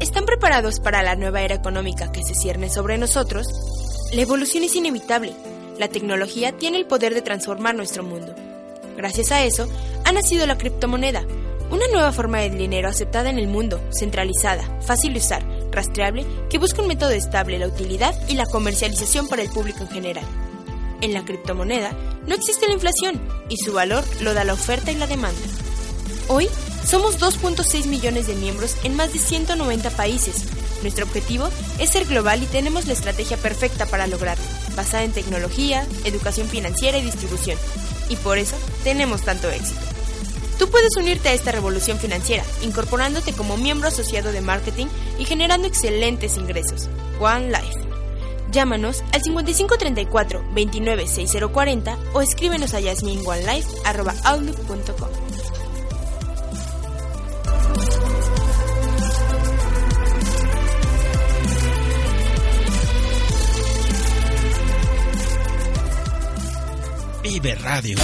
¿Están preparados para la nueva era económica que se cierne sobre nosotros? La evolución es inevitable. La tecnología tiene el poder de transformar nuestro mundo. Gracias a eso, ha nacido la criptomoneda, una nueva forma de dinero aceptada en el mundo, centralizada, fácil de usar, rastreable, que busca un método estable, la utilidad y la comercialización para el público en general. En la criptomoneda no existe la inflación y su valor lo da la oferta y la demanda. Hoy somos 2.6 millones de miembros en más de 190 países. Nuestro objetivo es ser global y tenemos la estrategia perfecta para lograrlo, basada en tecnología, educación financiera y distribución. Y por eso tenemos tanto éxito. Tú puedes unirte a esta revolución financiera, incorporándote como miembro asociado de marketing y generando excelentes ingresos. One Life. Llámanos al 5534 296040 o escríbenos a yasminonelife.outlook.com. Vive Radio.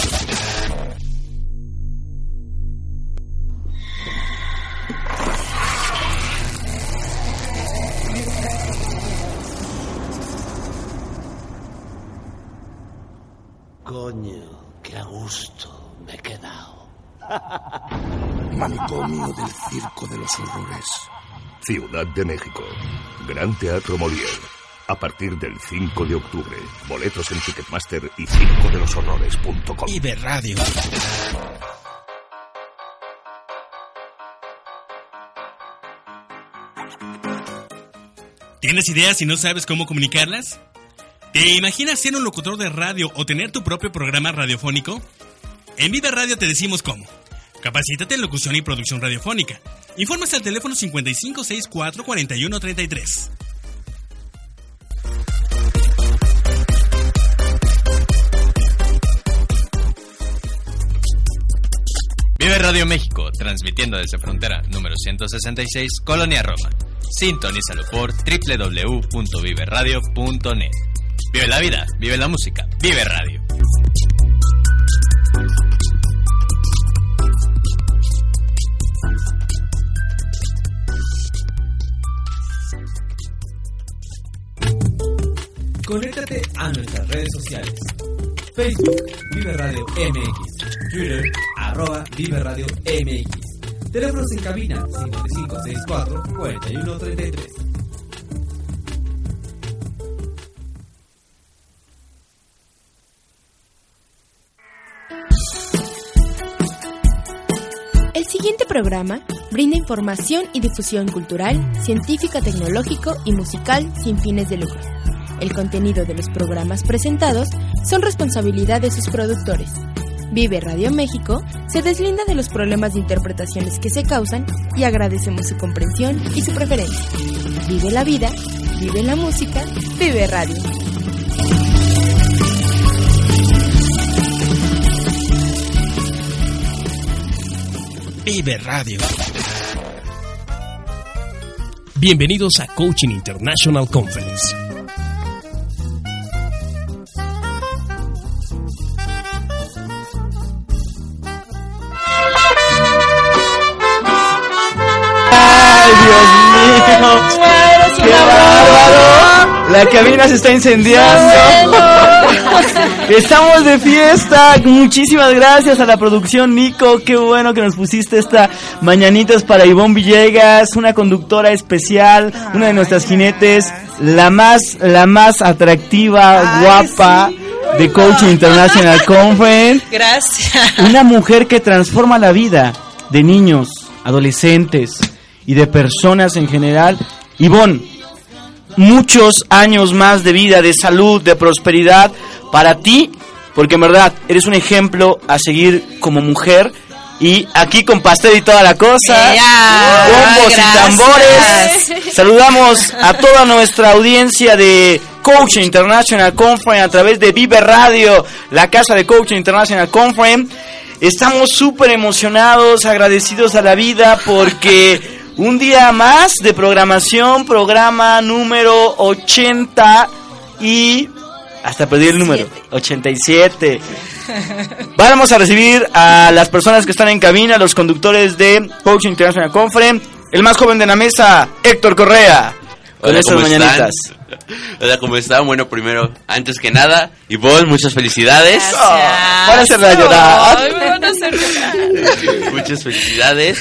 Del Circo de los Horrores. Ciudad de México. Gran Teatro Molière. A partir del 5 de octubre. Boletos en Ticketmaster y circodeloshorrores.com. Vive Radio. ¿Tienes ideas y no sabes cómo comunicarlas? ¿Te imaginas ser un locutor de radio o tener tu propio programa radiofónico? En Vive Radio te decimos cómo. Capacítate en locución y producción radiofónica. Informes al teléfono 5564-4133. Vive Radio México, transmitiendo desde frontera número 166, Colonia Roma. Sintonízalo por www.viveradio.net. Vive la vida, vive la música, vive radio. Conéctate a nuestras redes sociales. Facebook, Vive Radio MX. Twitter, arroba Vive Radio MX. Teléfonos en cabina 5564 4133. El siguiente programa brinda información y difusión cultural, científica, tecnológico y musical sin fines de lucro. El contenido de los programas presentados son responsabilidad de sus productores. Vive Radio México se deslinda de los problemas de interpretaciones que se causan y agradecemos su comprensión y su preferencia. Vive la vida, vive la música, vive radio. Vive Radio. Bienvenidos a Coaching International Conference. Dios mío! ¡Qué bárbaro! La cabina se está incendiando. Estamos de fiesta. Muchísimas gracias a la producción Nico. Qué bueno que nos pusiste esta mañanitas para Ivonne Villegas, una conductora especial, una de nuestras jinetes, la más, la más atractiva, guapa de Coaching International Conference. Gracias. Una mujer que transforma la vida de niños, adolescentes y de personas en general. Ivonne, muchos años más de vida, de salud, de prosperidad para ti, porque en verdad eres un ejemplo a seguir como mujer. Y aquí con pastel y toda la cosa, bombos y tambores. Saludamos a toda nuestra audiencia de Coaching International Conference a través de Vive Radio, la casa de Coaching International Conference. Estamos súper emocionados, agradecidos a la vida porque un día más de programación, programa número 80 y... Hasta perdí el número, 87. Vamos a recibir a las personas que están en cabina, los conductores de Coaching International Conference. El más joven de la mesa, Héctor Correa. Con Hola, estas ¿cómo están? mañanitas. Hola, ¿cómo están? Bueno, primero, antes que nada, Ivonne, muchas felicidades. Van a hacerla llorar. Ay, me van a hacer llorar. Muchas felicidades.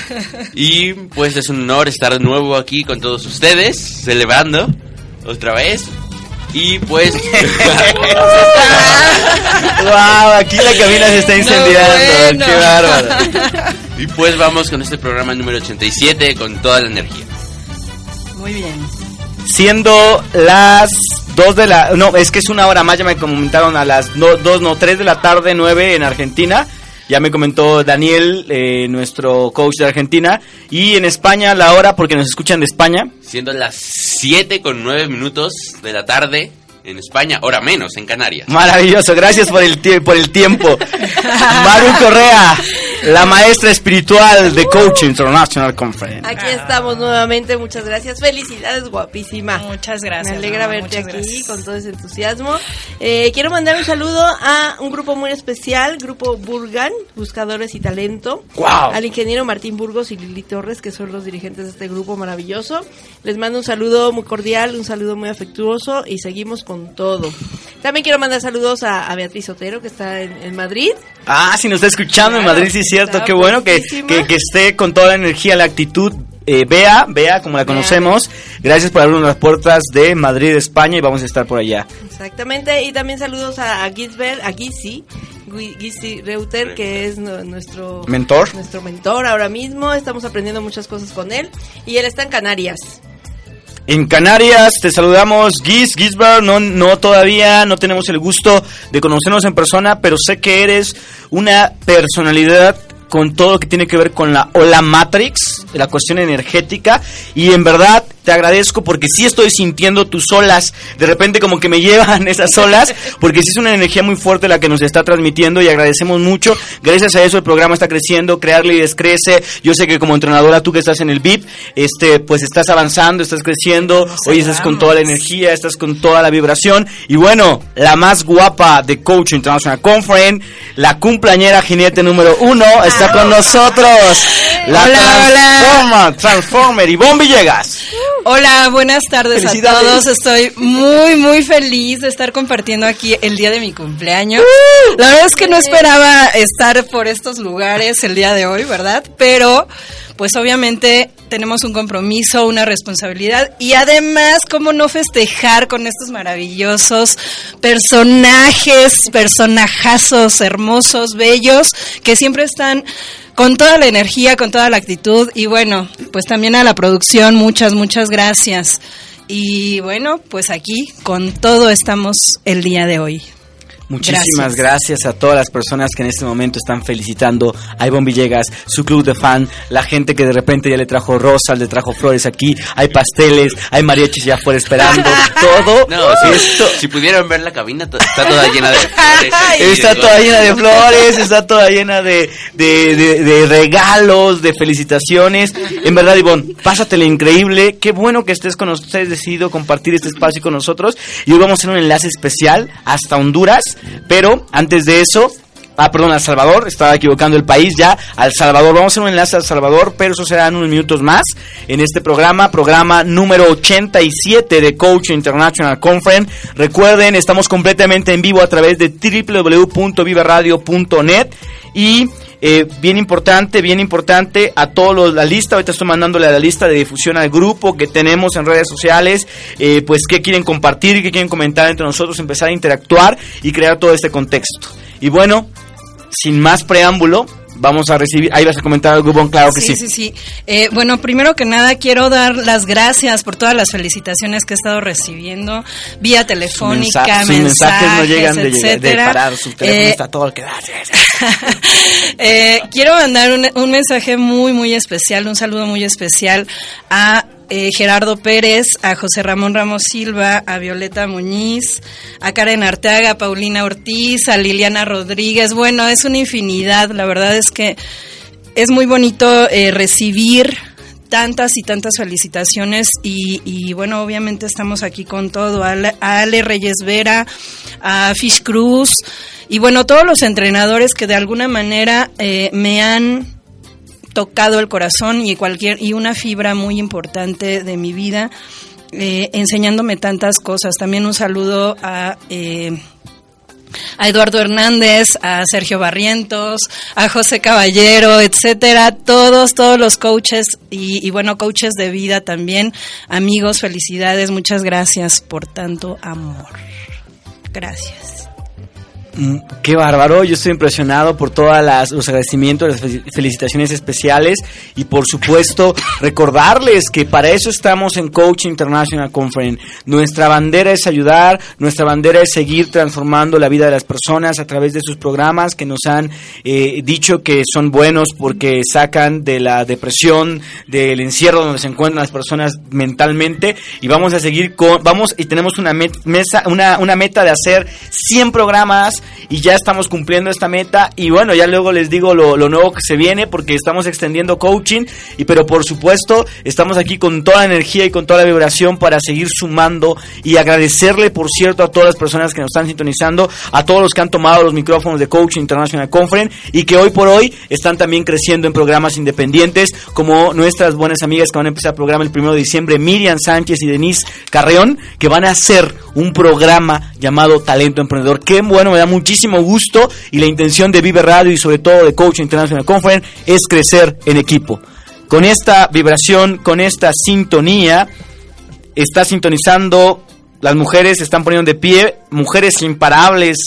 Y pues es un honor estar de nuevo aquí con todos ustedes, celebrando otra vez. Y pues... wow, aquí la cabina se está incendiando. bueno. Qué bárbaro. y pues vamos con este programa número 87 con toda la energía. Muy bien. Siendo las 2 de la... No, es que es una hora más, ya me comentaron a las 2, no, 3 de la tarde, 9 en Argentina. Ya me comentó Daniel, eh, nuestro coach de Argentina. Y en España la hora, porque nos escuchan de España. Siendo las 7 con 9 minutos de la tarde en España, hora menos en Canarias. Maravilloso, gracias por el, por el tiempo. Maru Correa, la maestra espiritual de Coaching International Conference. Aquí estamos nuevamente, muchas gracias. Felicidades, guapísima. Muchas gracias. Me alegra mamá, verte aquí gracias. con todo ese entusiasmo. Eh, quiero mandar un saludo a un grupo muy especial, Grupo Burgan, Buscadores y Talento. ¡Guau! Al ingeniero Martín Burgos y Lili Torres, que son los dirigentes de este grupo maravilloso. Les mando un saludo muy cordial, un saludo muy afectuoso y seguimos con todo. También quiero mandar saludos a, a Beatriz Otero, que está en, en Madrid. Ah, si nos está escuchando en Madrid, sí es cierto, está qué bueno que, que, que esté con toda la energía, la actitud. Eh, Bea, Bea, como la Bea. conocemos, gracias por abrirnos las puertas de Madrid, España, y vamos a estar por allá. Exactamente, y también saludos a, a Gisbert, a Gizzy, Gui- Gizzy Reuter, que es nu- nuestro Mentor. nuestro mentor ahora mismo. Estamos aprendiendo muchas cosas con él y él está en Canarias. En Canarias. Te saludamos, Giz, Gisbert, no, no todavía, no tenemos el gusto de conocernos en persona, pero sé que eres una personalidad con todo lo que tiene que ver con la ola Matrix, la cuestión energética, y en verdad te agradezco porque sí estoy sintiendo tus olas, de repente como que me llevan esas olas, porque sí es una energía muy fuerte la que nos está transmitiendo y agradecemos mucho, gracias a eso el programa está creciendo, crear líderes crece, yo sé que como entrenadora tú que estás en el VIP, este, pues estás avanzando, estás creciendo, hoy estás con toda la energía, estás con toda la vibración, y bueno, la más guapa de Coach International Conference, la cumpleañera jinete número uno, está con nosotros, la Hola, Transformer, Transformer, Ivonne Villegas. Hola, buenas tardes a todos. Estoy muy, muy feliz de estar compartiendo aquí el día de mi cumpleaños. La verdad es que no esperaba estar por estos lugares el día de hoy, ¿verdad? Pero, pues obviamente tenemos un compromiso, una responsabilidad y además, ¿cómo no festejar con estos maravillosos personajes, personajazos hermosos, bellos, que siempre están con toda la energía, con toda la actitud y bueno, pues también a la producción, muchas, muchas gracias. Y bueno, pues aquí con todo estamos el día de hoy. Muchísimas gracias. a todas las personas que en este momento están felicitando a Ivonne Villegas, su club de fan, la gente que de repente ya le trajo rosas, le trajo flores aquí, hay pasteles, hay mariachis ya afuera esperando, todo No, si, esto si pudieran ver la cabina, está toda llena de flores. está toda llena de flores, está toda llena de, de, de- de regalos, de felicitaciones. En verdad, Ivonne, pásatela increíble. Qué bueno que estés con nosotros, has decidido compartir este espacio con nosotros. Y hoy vamos a hacer un enlace especial hasta Honduras. Pero antes de eso, Ah, perdón, al Salvador, estaba equivocando el país ya, al Salvador. Vamos a hacer un enlace al Salvador, pero eso será en unos minutos más en este programa, programa número 87 de Coach International Conference. Recuerden, estamos completamente en vivo a través de www.vivaradio.net y eh, bien importante, bien importante a todos los, la lista, ahorita estoy mandándole la lista de difusión al grupo que tenemos en redes sociales, eh, pues qué quieren compartir, qué quieren comentar entre nosotros, empezar a interactuar y crear todo este contexto. Y bueno, sin más preámbulo, vamos a recibir, ahí vas a comentar algo, Bon, claro que sí. Sí, sí, sí. Eh, bueno, primero que nada quiero dar las gracias por todas las felicitaciones que he estado recibiendo vía telefónica, Mensa- mensajes, mensajes no llegan de, parar, su teléfono Eh, está todo el que da. Eh, quiero mandar un, un mensaje muy, muy especial, un saludo muy especial a eh, Gerardo Pérez, a José Ramón Ramos Silva, a Violeta Muñiz, a Karen Arteaga, a Paulina Ortiz, a Liliana Rodríguez. Bueno, es una infinidad. La verdad es que es muy bonito eh, recibir tantas y tantas felicitaciones y, y, bueno, obviamente estamos aquí con todo, a Ale, Reyes Vera, a Fish Cruz y bueno, todos los entrenadores que de alguna manera eh, me han tocado el corazón y cualquier y una fibra muy importante de mi vida, eh, enseñándome tantas cosas. También un saludo a eh, a Eduardo Hernández, a Sergio Barrientos, a José Caballero, etcétera, todos, todos los coaches y, y, bueno, coaches de vida también, amigos, felicidades, muchas gracias por tanto amor. Gracias. Mm, Qué bárbaro, yo estoy impresionado por todos los agradecimientos, las fe- felicitaciones especiales y por supuesto recordarles que para eso estamos en Coach International Conference. Nuestra bandera es ayudar, nuestra bandera es seguir transformando la vida de las personas a través de sus programas que nos han eh, dicho que son buenos porque sacan de la depresión, del encierro donde se encuentran las personas mentalmente y vamos a seguir con, vamos y tenemos una met- mesa, una, una meta de hacer 100 programas y ya estamos cumpliendo esta meta y bueno, ya luego les digo lo, nuevo que se viene porque estamos extendiendo coaching y pero por supuesto estamos aquí con toda la energía y con toda la vibración para seguir sumando y agradecerle por cierto a todas las personas que nos están sintonizando, a todos los que han tomado los micrófonos de Coaching International Conference y que hoy por hoy están también creciendo en programas independientes como nuestras buenas amigas que van a empezar el programa el primero de diciembre, Miriam Sánchez y Denise Carreón, que van a hacer un programa llamado Talento Emprendedor. Qué bueno, me muchísimo gusto y la intención de Vive Radio y sobre todo de Coaching International Conference es crecer en equipo. Con esta vibración, con esta sintonía, está sintonizando, las mujeres se están poniendo de pie, mujeres imparables,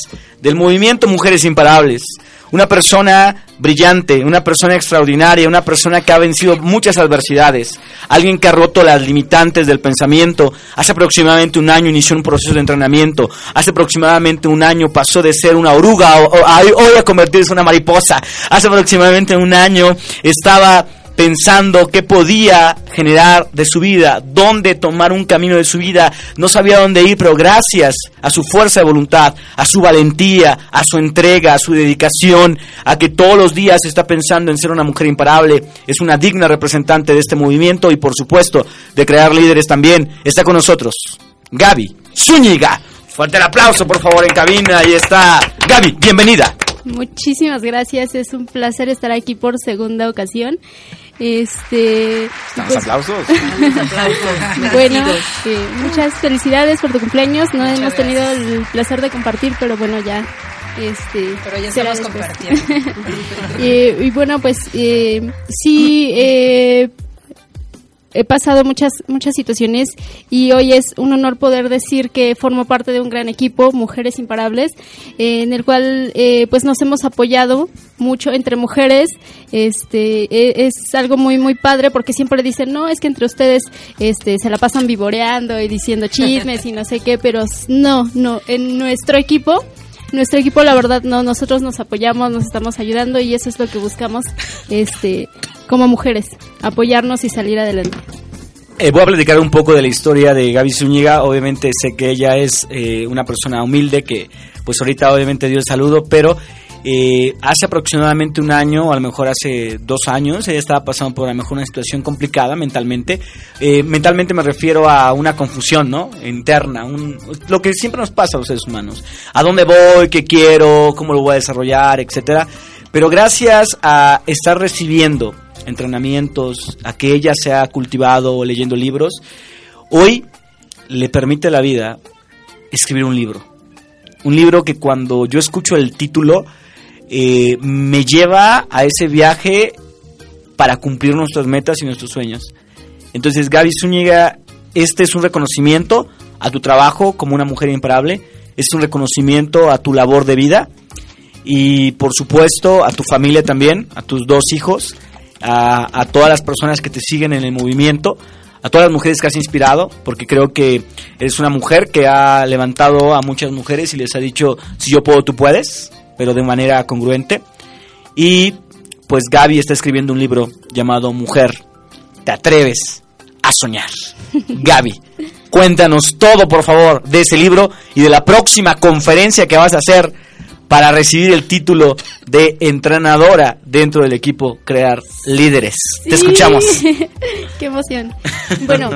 del movimiento Mujeres Imparables. Una persona brillante, una persona extraordinaria, una persona que ha vencido muchas adversidades, alguien que ha roto las limitantes del pensamiento. Hace aproximadamente un año inició un proceso de entrenamiento. Hace aproximadamente un año pasó de ser una oruga a- hoy a convertirse en una mariposa. Hace aproximadamente un año estaba pensando qué podía generar de su vida, dónde tomar un camino de su vida, no sabía dónde ir, pero gracias a su fuerza de voluntad, a su valentía, a su entrega, a su dedicación, a que todos los días está pensando en ser una mujer imparable, es una digna representante de este movimiento y por supuesto de crear líderes también, está con nosotros Gaby Zúñiga. Fuerte el aplauso por favor en cabina, ahí está Gaby, bienvenida. Muchísimas gracias, es un placer estar aquí por segunda ocasión. Este, Los pues, aplausos. bueno, eh, muchas felicidades por tu cumpleaños. No hemos tenido el placer de compartir, pero bueno, ya. Este, Pero ya estamos compartiendo. Eh, y bueno, pues eh, sí, eh, he pasado muchas muchas situaciones y hoy es un honor poder decir que formo parte de un gran equipo, Mujeres Imparables, en el cual eh, pues nos hemos apoyado mucho entre mujeres. Este e- es algo muy muy padre porque siempre dicen no es que entre ustedes este se la pasan vivoreando y diciendo chismes y no sé qué, pero no no en nuestro equipo nuestro equipo la verdad no nosotros nos apoyamos nos estamos ayudando y eso es lo que buscamos este como mujeres apoyarnos y salir adelante Eh, voy a platicar un poco de la historia de Gaby Zúñiga. Obviamente sé que ella es eh, una persona humilde que pues ahorita obviamente dio el saludo, pero eh, hace aproximadamente un año, o a lo mejor hace dos años, ella estaba pasando por a lo mejor una situación complicada mentalmente. Eh, mentalmente me refiero a una confusión, ¿no? Interna, lo que siempre nos pasa a los seres humanos. ¿A dónde voy? ¿Qué quiero? ¿Cómo lo voy a desarrollar? Etcétera. Pero gracias a estar recibiendo entrenamientos, a que ella se ha cultivado leyendo libros, hoy le permite la vida escribir un libro. Un libro que cuando yo escucho el título eh, me lleva a ese viaje para cumplir nuestras metas y nuestros sueños. Entonces, Gaby Zúñiga, este es un reconocimiento a tu trabajo como una mujer imparable, es un reconocimiento a tu labor de vida y por supuesto a tu familia también, a tus dos hijos, a, a todas las personas que te siguen en el movimiento, a todas las mujeres que has inspirado, porque creo que eres una mujer que ha levantado a muchas mujeres y les ha dicho, si yo puedo, tú puedes, pero de manera congruente. Y pues Gaby está escribiendo un libro llamado Mujer, ¿te atreves a soñar? Gaby, cuéntanos todo, por favor, de ese libro y de la próxima conferencia que vas a hacer para recibir el título de entrenadora dentro del equipo Crear Líderes. Te escuchamos. Qué emoción. Bueno,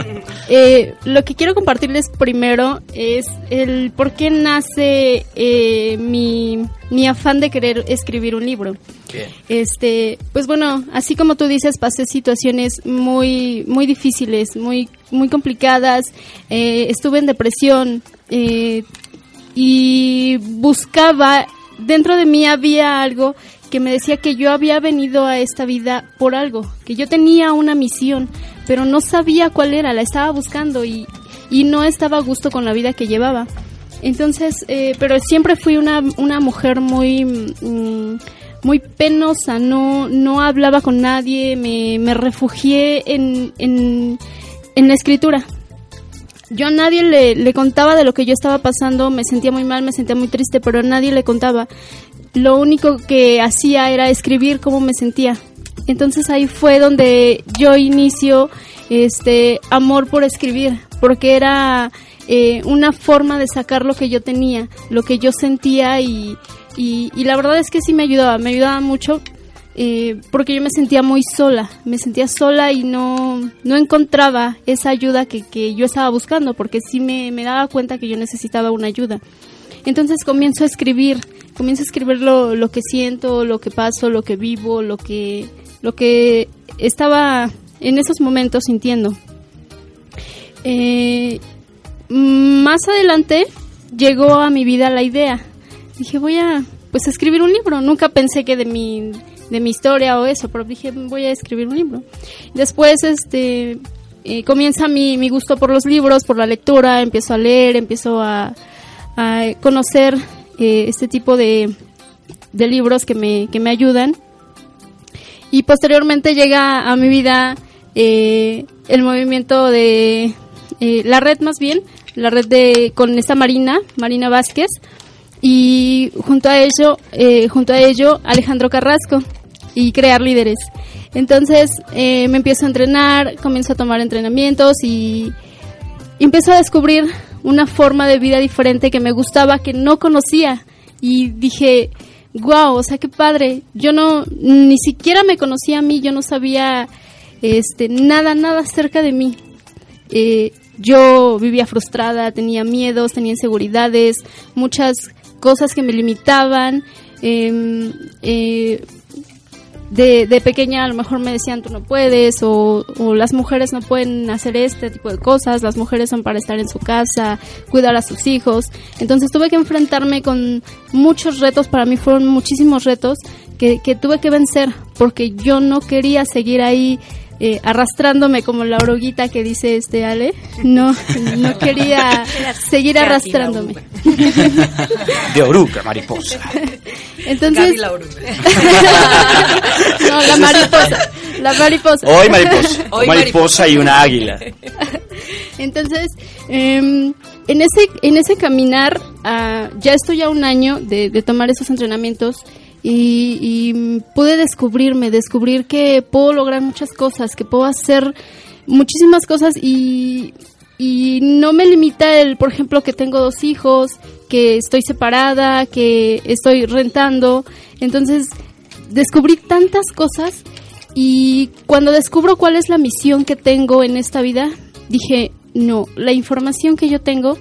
eh, lo que quiero compartirles primero es el por qué nace eh, mi, mi afán de querer escribir un libro. Este, pues bueno, así como tú dices, pasé situaciones muy, muy difíciles, muy, muy complicadas. Eh, estuve en depresión eh, y buscaba dentro de mí había algo que me decía que yo había venido a esta vida por algo, que yo tenía una misión, pero no sabía cuál era, la estaba buscando y, y no estaba a gusto con la vida que llevaba. Entonces, eh, pero siempre fui una, una mujer muy, mm, muy penosa, no, no hablaba con nadie, me, me refugié en, en, en la escritura. Yo a nadie le, le contaba de lo que yo estaba pasando, me sentía muy mal, me sentía muy triste, pero a nadie le contaba. Lo único que hacía era escribir cómo me sentía. Entonces ahí fue donde yo inicio este amor por escribir, porque era eh, una forma de sacar lo que yo tenía, lo que yo sentía y, y, y la verdad es que sí me ayudaba, me ayudaba mucho eh, porque yo me sentía muy sola, me sentía sola y no, no encontraba esa ayuda que, que yo estaba buscando, porque sí me, me, daba cuenta que yo necesitaba una ayuda. Entonces comienzo a escribir, comienzo a escribir lo, lo que siento, lo que paso, lo que vivo, lo que, lo que estaba en esos momentos sintiendo. Eh, más adelante llegó a mi vida la idea. Dije, voy a pues escribir un libro. Nunca pensé que de mi de mi historia o eso, pero dije, voy a escribir un libro. Después, este, eh, comienza mi, mi, gusto por los libros, por la lectura, empiezo a leer, empiezo a, a conocer eh, este tipo de, de libros que me, que me ayudan. Y posteriormente llega a mi vida eh, el movimiento de la red más bien, la red de con esta Marina, Marina Vázquez, y junto a ello, eh, junto a ello Alejandro Carrasco y crear líderes. Entonces eh, me empiezo a entrenar, comienzo a tomar entrenamientos y, empiezo a descubrir una forma de vida diferente que me gustaba, que no conocía y dije, wow, o sea, qué padre. Yo no, ni siquiera me conocía a mí, yo no sabía este, nada, nada acerca de mí. Eh, yo vivía frustrada, tenía miedos, tenía inseguridades, muchas cosas que me limitaban. Eh, eh, de, de, pequeña a lo mejor me decían tú no puedes o, o, las mujeres no pueden hacer este tipo de cosas, las mujeres son para estar en su casa, cuidar a sus hijos. Entonces tuve que enfrentarme con muchos retos, para mí fueron muchísimos retos que, que tuve que vencer porque yo no quería seguir ahí eh, arrastrándome como la oruguita que dice este Ale. No, no quería seguir arrastrándome. De oruga, mariposa. Entonces, la oruga. no, la mariposa. La mariposa. Hoy mariposa. Hoy mariposa y una águila. Entonces, eh, en ese en ese caminar, uh, ya estoy a un año de, de tomar esos entrenamientos y, y, pude descubrirme, descubrir que puedo lograr muchas cosas, que puedo hacer muchísimas cosas y, y no me limita el, por ejemplo, que tengo dos hijos, que estoy separada, que estoy rentando. Entonces, descubrí tantas cosas y cuando descubro cuál es la misión que tengo en esta vida, dije, no, la información que yo tengo,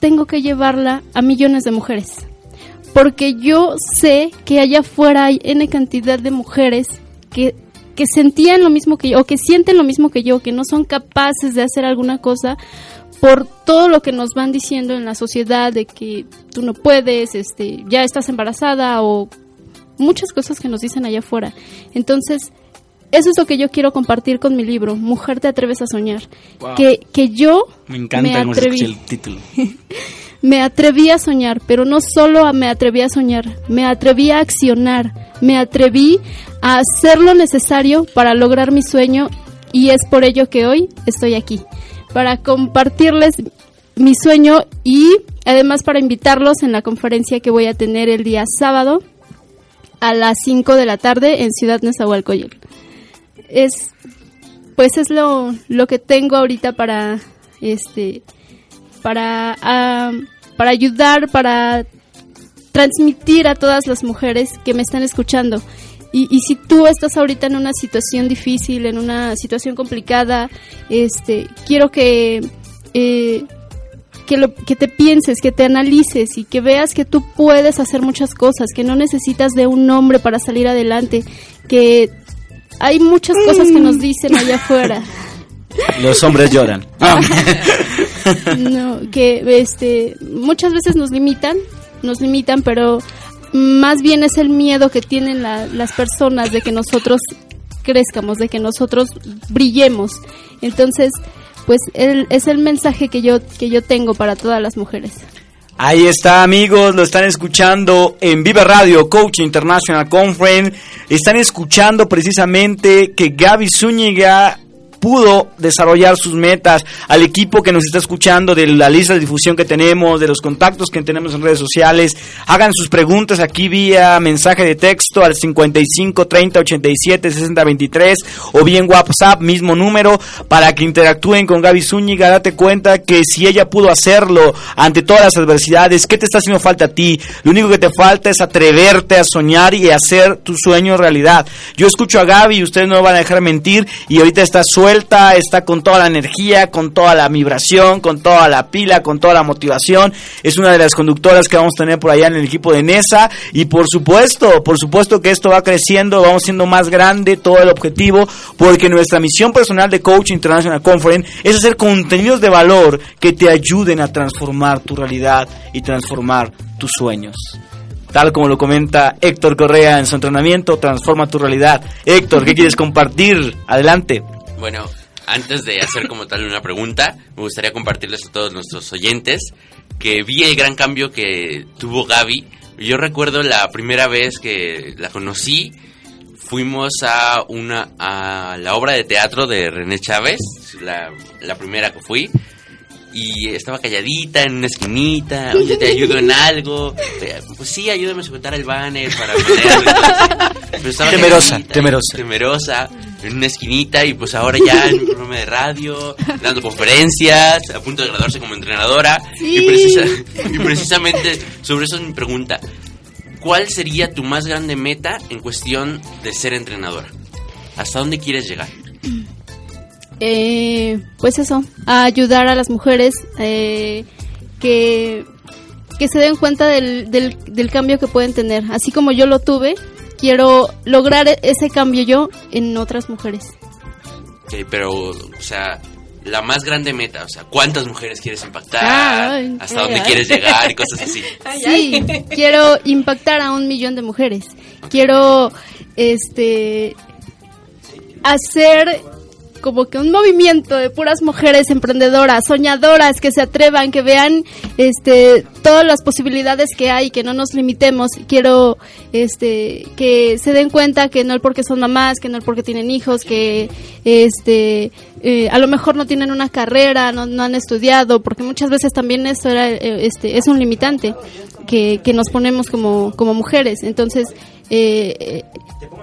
tengo que llevarla a millones de mujeres porque yo sé que allá afuera hay N cantidad de mujeres que, que sentían lo mismo que yo, o que sienten lo mismo que yo, que no son capaces de hacer alguna cosa por todo lo que nos van diciendo en la sociedad de que tú no puedes, este, ya estás embarazada o muchas cosas que nos dicen allá afuera. Entonces, eso es lo que yo quiero compartir con mi libro, Mujer te atreves a soñar. Wow. Que, que yo me, encanta me atreví. el título. me atreví a soñar, pero no solo me atreví a soñar, me atreví a accionar, me atreví a hacer lo necesario para lograr mi sueño y es por ello que hoy estoy aquí, para compartirles mi sueño y además para invitarlos en la conferencia que voy a tener el día sábado a las 5 de la tarde en Ciudad Nezahualcóyotl. Es pues es lo, lo que tengo ahorita para este para para ayudar para transmitir a todas las mujeres que me están escuchando. Y, y, si tú estás ahorita en una situación difícil en una situación complicada este quiero que eh, que, lo, que te pienses, que te analices y que veas que tú puedes hacer muchas cosas, que no necesitas de un hombre para salir adelante, que hay muchas cosas que nos dicen allá afuera. Los hombres lloran. no, que este muchas veces nos limitan, nos limitan, pero más bien es el miedo que tienen la, las personas de que nosotros crezcamos, de que nosotros brillemos. Entonces, pues el, es el mensaje que yo, que yo tengo para todas las mujeres. Ahí está, amigos, lo están escuchando en Vive Radio, Coach International Conference. Están escuchando precisamente que Gaby Zúñiga pudo desarrollar sus metas, al equipo que nos está escuchando, de la lista de difusión que tenemos, de los contactos que tenemos en redes sociales, hagan sus preguntas aquí vía mensaje de texto al 55 30 87 60 23 o bien WhatsApp, mismo número, para que interactúen con Gaby Zúñiga, date cuenta que si ella pudo hacerlo ante todas las adversidades, ¿qué te está haciendo falta a ti? Lo único que te falta es atreverte a soñar y hacer tu sueño realidad. Yo escucho a Gaby, ustedes no me van a dejar mentir, y ahorita está suelta está con toda la energía, con toda la vibración, con toda la pila, con toda la motivación. Es una de las conductoras que vamos a tener por allá en el equipo de NESA. Y por supuesto, por supuesto que esto va creciendo, vamos siendo más grande, todo el objetivo, porque nuestra misión personal de Coach International Conference es hacer contenidos de valor que te ayuden a transformar tu realidad y transformar tus sueños tal como lo comenta Héctor Correa en su entrenamiento, transforma tu realidad. Héctor, ¿qué quieres compartir? Adelante. Bueno, antes de hacer como tal una pregunta, me gustaría compartirles a todos nuestros oyentes que vi el gran cambio que tuvo Gaby. Yo recuerdo la primera vez que la conocí, fuimos a una a la obra de teatro de René Chávez, la, la primera que fui y estaba calladita en una esquinita, oye, te ayudo en algo, pues sí, ayúdame a sujetar el banner para poner... temerosa, temerosa. Temerosa, en una esquinita y pues ahora ya en un programa de radio, dando conferencias, a punto de graduarse como entrenadora. Y, y precisamente sobre eso es mi pregunta. ¿Cuál sería tu más grande meta en cuestión de ser entrenadora? ¿Hasta dónde quieres llegar? Eh, pues eso, a ayudar a las mujeres eh, que, que se den cuenta del, del, del, cambio que pueden tener. Así como yo lo tuve, quiero lograr ese cambio yo en otras mujeres. Okay, pero, o sea, la más grande meta, o sea, ¿cuántas mujeres quieres impactar? ¿Hasta dónde quieres llegar? Y cosas así. Sí, quiero impactar a un millón de mujeres. Quiero, este, hacer como que un movimiento de puras mujeres emprendedoras, soñadoras, que se atrevan, que vean este todas las posibilidades que hay, que no nos limitemos. Quiero este que se den cuenta que no es porque son mamás, que no es porque tienen hijos, que este eh, a lo mejor no tienen una carrera, no, no, han estudiado, porque muchas veces también eso era eh, este es un limitante que, que nos ponemos como como mujeres. Entonces eh,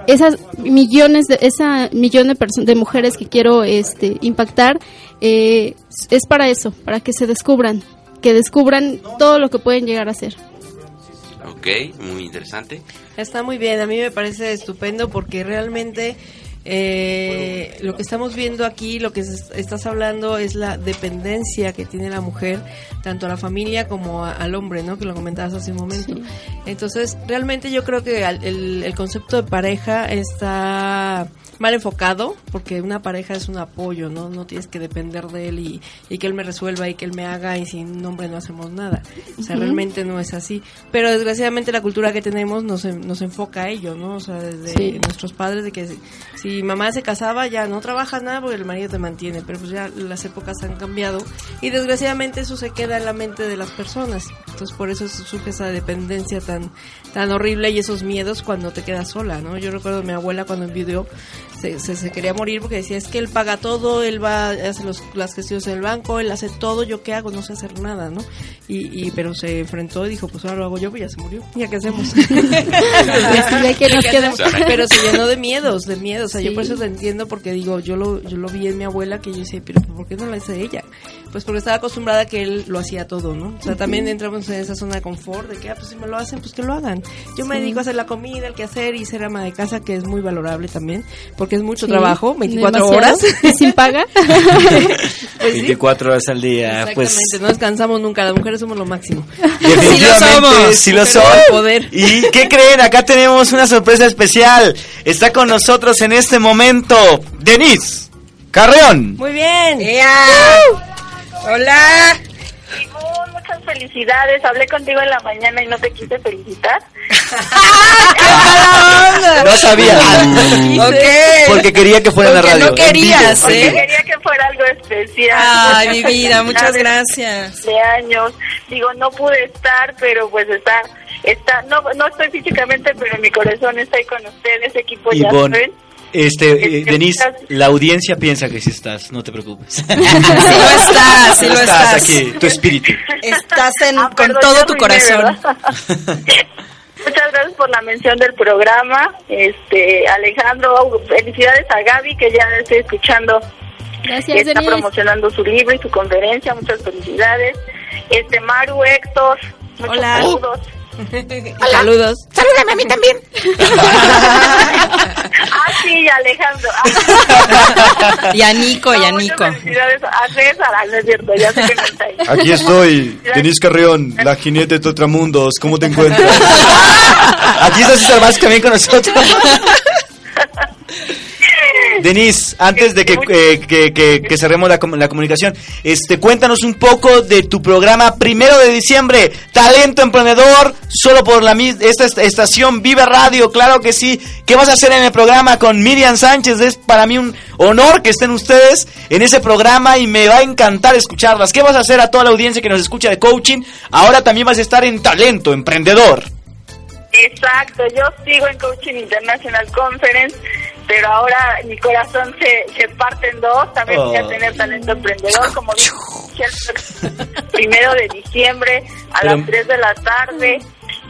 esas millones de esa millón de de mujeres que quiero este impactar eh, es para eso para que se descubran que descubran todo lo que pueden llegar a ser Ok, muy interesante. Está muy bien a mí me parece estupendo porque realmente eh, lo que estamos viendo aquí, lo que estás hablando es la dependencia que tiene la mujer, tanto a la familia como al hombre, ¿no? Que lo comentabas hace un momento. Entonces, realmente yo creo que el, el concepto de pareja está mal enfocado, porque una pareja es un apoyo, ¿no? No tienes que depender de él y, y, que él me resuelva y que él me haga y sin un hombre no hacemos nada. O sea, realmente no es así. Pero desgraciadamente la cultura que tenemos nos, nos enfoca a ello, ¿no? O sea, desde nuestros padres de que si si mamá se casaba ya no trabaja nada porque el marido te mantiene, pero pues ya las épocas han cambiado y desgraciadamente eso se queda en la mente de las personas. Entonces por eso surge esa dependencia tan tan horrible y esos miedos cuando te quedas sola, ¿no? Yo recuerdo a mi abuela cuando envidió se, se, se, quería morir porque decía, es que él paga todo, él va, hace los, las gestiones en el banco, él hace todo, yo qué hago, no sé hacer nada, ¿no? Y, y pero se enfrentó y dijo, pues ahora lo hago yo, pues ya se murió, ¿ya qué hacemos? pero se llenó de miedos, de miedos, o sea, sí. yo por eso te entiendo porque digo, yo lo, yo lo vi en mi abuela que yo decía, pero ¿por qué no lo hace ella? Pues porque estaba acostumbrada a que él lo hacía todo, ¿no? O sea, también entramos en esa zona de confort de que, ah, pues si me lo hacen, pues que lo hagan. Yo me dedico a hacer la comida, el quehacer y ser ama de casa, que es muy valorable también, porque es mucho sí, trabajo, 24 horas. ¿Y sin paga? pues 24 horas al día. Pues no descansamos nunca, las mujeres somos lo máximo. Definitivamente, sí lo son. Poder. ¿Y qué creen? Acá tenemos una sorpresa especial. Está con nosotros en este momento Denise Carreón. Muy bien. Uh. Hola. muchas felicidades. Hablé contigo en la mañana y no te quise felicitar. no sabía. okay. Porque quería que fuera Porque la radio. No querías, Porque ¿eh? quería que fuera algo especial. Ay, mi vida, muchas gracias. De años. Digo, no pude estar, pero pues está, está, no, no estoy físicamente, pero mi corazón está ahí con ustedes, equipo Ivonne. ya este, eh, Denise, la audiencia piensa que sí estás, no te preocupes. sí lo estás, sí lo estás. aquí, tu espíritu. Estás en, ah, con todo tu corazón. Muchas gracias por la mención del programa. Este, Alejandro, felicidades a Gaby que ya estoy escuchando. Gracias, está Denise. promocionando su libro y su conferencia. Muchas felicidades. Este, Maru, Héctor, muchos Hola. saludos. Hola. Saludos. Salúdame a mí también. ah, sí, Alejandro. y a Nico, y a Nico. Felicidades a César, no es cierto, ya sé que no está ahí. Aquí estoy, Denise Carrión, la jinete de Totramundos. ¿Cómo te encuentras? Aquí está César Vázquez también con nosotros. Denise, antes de que, eh, que, que, que, cerremos la, la, comunicación, este, cuéntanos un poco de tu programa primero de diciembre, Talento Emprendedor, solo por la esta estación Vive Radio, claro que sí. ¿Qué vas a hacer en el programa con Miriam Sánchez? Es para mí un honor que estén ustedes en ese programa y me va a encantar escucharlas. ¿Qué vas a hacer a toda la audiencia que nos escucha de coaching? Ahora también vas a estar en Talento Emprendedor. Exacto, yo sigo en Coaching International Conference, pero ahora mi corazón se, se parte en dos. También oh. voy a tener talento emprendedor, como dije, el primero de diciembre a pero... las 3 de la tarde.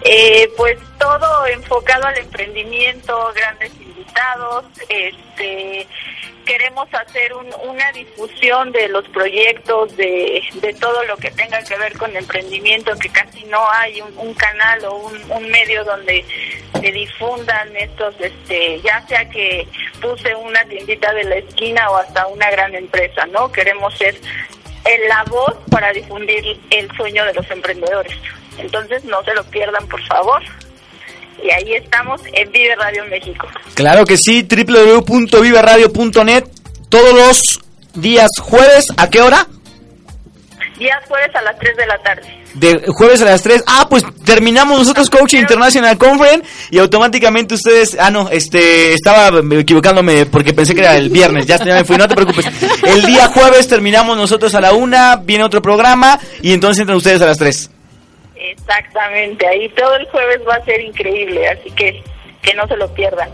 Eh, pues todo enfocado al emprendimiento, grandes invitados, este queremos hacer un, una difusión de los proyectos, de, todo lo que tenga que ver con emprendimiento, que casi no hay un, un canal o un, un, medio donde se difundan estos, este, ya sea que puse una tiendita de la esquina o hasta una gran empresa, ¿no? Queremos ser en la voz para difundir el sueño de los emprendedores. Entonces no se lo pierdan, por favor y ahí estamos en Vive Radio México. Claro que sí, www.viveradio.net todos los días jueves, ¿a qué hora? Días jueves a las 3 de la tarde. De jueves a las 3. Ah, pues terminamos nosotros Coaching International Conference y automáticamente ustedes, ah no, este estaba equivocándome porque pensé que era el viernes, ya, me fui, no te preocupes. El día jueves terminamos nosotros a la una, viene otro programa y entonces entran ustedes a las 3. Exactamente, ahí todo el jueves va a ser increíble, así que que no se lo pierdan.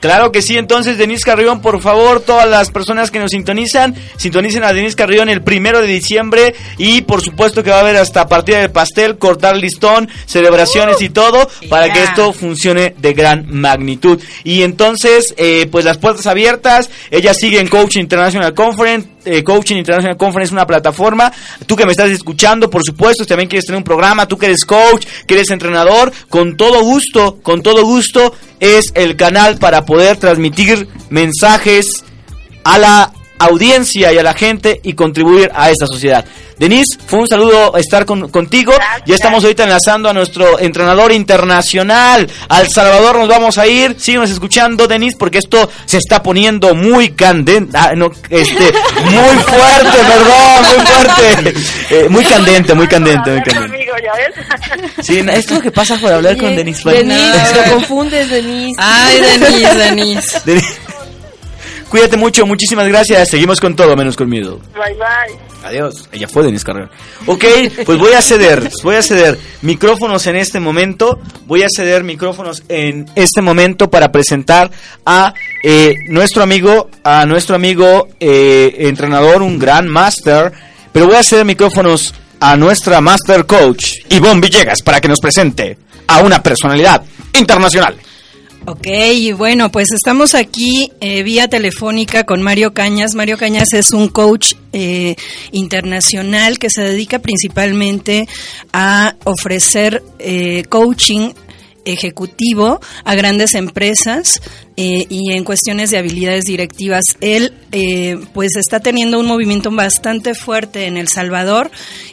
Claro que sí, entonces Denise Carrión, por favor, todas las personas que nos sintonizan, sintonicen a Denise Carrión el primero de diciembre y por supuesto que va a haber hasta partida del pastel, cortar listón, celebraciones uh, y todo para yeah. que esto funcione de gran magnitud. Y entonces, eh, pues las puertas abiertas, ella sigue en Coaching International Conference, eh, Coaching International Conference es una plataforma. Tú que me estás escuchando, por supuesto, también quieres tener un programa, tú que eres coach, que eres entrenador, con todo gusto, con todo gusto, es el canal para poder transmitir mensajes a la audiencia y a la gente y contribuir a esta sociedad. Denise, fue un saludo estar con, contigo. Gracias. Ya estamos ahorita enlazando a nuestro entrenador internacional. Al Salvador nos vamos a ir. Síguenos escuchando, Denise, porque esto se está poniendo muy candente. Ah, no, este, muy fuerte, perdón, muy fuerte. Eh, muy candente, muy candente, muy candente. Amigo, ¿ya ves? Sí, esto es lo que pasa por hablar con Denise. Denise, lo confundes, Denise. Ay, Denise, Denise. Denise. Cuídate mucho, muchísimas gracias. Seguimos con todo, menos con miedo. Bye bye. Adiós. Ella fue Denise Carrera. Ok, pues voy a ceder, voy a ceder micrófonos en este momento. Voy a ceder micrófonos en este momento para presentar a eh, nuestro amigo, a nuestro amigo eh, entrenador, un gran máster. Pero voy a ceder micrófonos a nuestra master coach, Ivonne Villegas, para que nos presente a una personalidad internacional. Ok, bueno, pues estamos aquí eh, vía telefónica con Mario Cañas. Mario Cañas es un coach eh, internacional que se dedica principalmente a ofrecer eh, coaching ejecutivo a grandes empresas eh, y en cuestiones de habilidades directivas. Él eh, pues está teniendo un movimiento bastante fuerte en El Salvador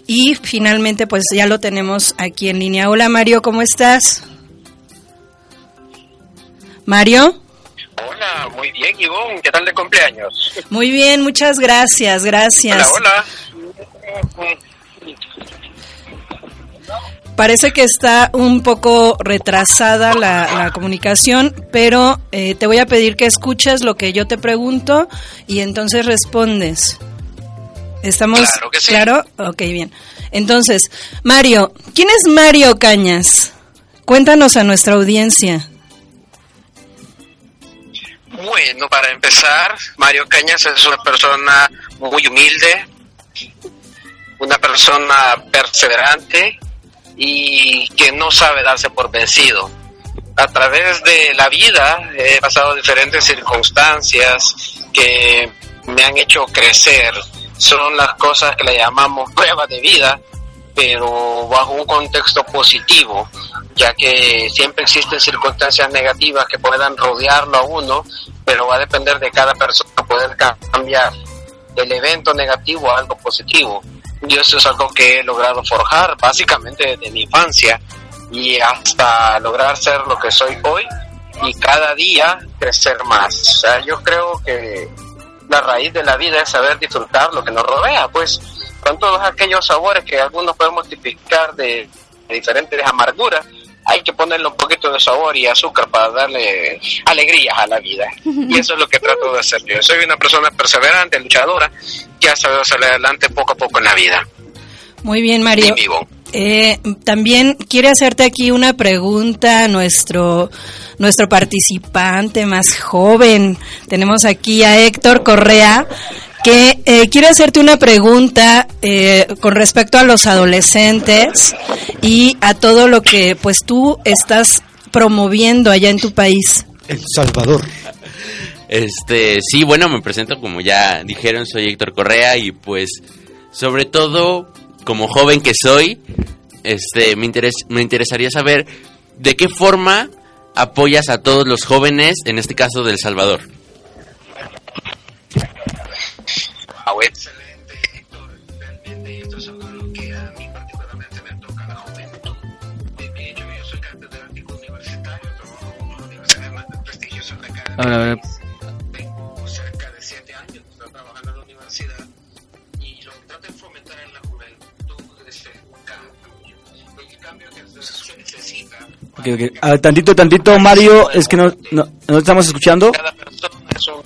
y finalmente pues ya lo tenemos aquí en línea. Hola Mario, ¿cómo estás? Mario. Hola, muy bien, Ivonne. ¿Qué tal de cumpleaños? Muy bien, muchas gracias, gracias. Hola, hola. Parece que está un poco retrasada la, la comunicación, pero eh, te voy a pedir que escuches lo que yo te pregunto y entonces respondes. ¿Estamos Claro que sí. claro? Ok, bien. Entonces, Mario, ¿quién es Mario Cañas? Cuéntanos a nuestra audiencia. Bueno, para empezar, Mario Cañas es una persona muy humilde, una persona perseverante y que no sabe darse por vencido. A través de la vida he pasado diferentes circunstancias que me han hecho crecer. Son las cosas que le llamamos pruebas de vida, pero bajo un contexto positivo, ya que siempre existen circunstancias negativas que puedan rodearlo a uno, pero va a depender de cada persona poder cambiar el evento negativo a algo positivo. Y eso es algo que he logrado forjar básicamente desde mi infancia y hasta lograr ser lo que soy hoy y cada día crecer más. O sea, yo creo que la raíz de la vida es saber disfrutar lo que nos rodea, pues con todos aquellos sabores que algunos podemos tipificar de, de diferentes amarguras, hay que ponerle un poquito de sabor y azúcar para darle alegrías a la vida. Y eso es lo que trato de hacer yo. Soy una persona perseverante, luchadora, que ha sabido salir adelante poco a poco en la vida. Muy bien, Mario. Y vivo. Eh, también quiere hacerte aquí una pregunta a nuestro, nuestro participante más joven. Tenemos aquí a Héctor Correa que eh, quiere hacerte una pregunta eh, con respecto a los adolescentes y a todo lo que pues tú estás promoviendo allá en tu país. El Salvador. Este, sí, bueno, me presento como ya dijeron, soy Héctor Correa y pues sobre todo como joven que soy, este me interes me interesaría saber de qué forma apoyas a todos los jóvenes, en este caso del Salvador. Wow, excelente, Héctor. Realmente esto es algo que a mí particularmente me toca la juventud. De hecho, yo soy catedrático universitario, trabajo en una universidad más prestigiosa de acá. A ver, a ver. Tengo cerca de siete años de estar trabajando en la universidad y lo que trato de fomentar en la juventud es el cambio. El cambio que se necesita. Ok, ok. A ver, tantito, tantito, Mario, es que no, no, no estamos escuchando. Cada persona es un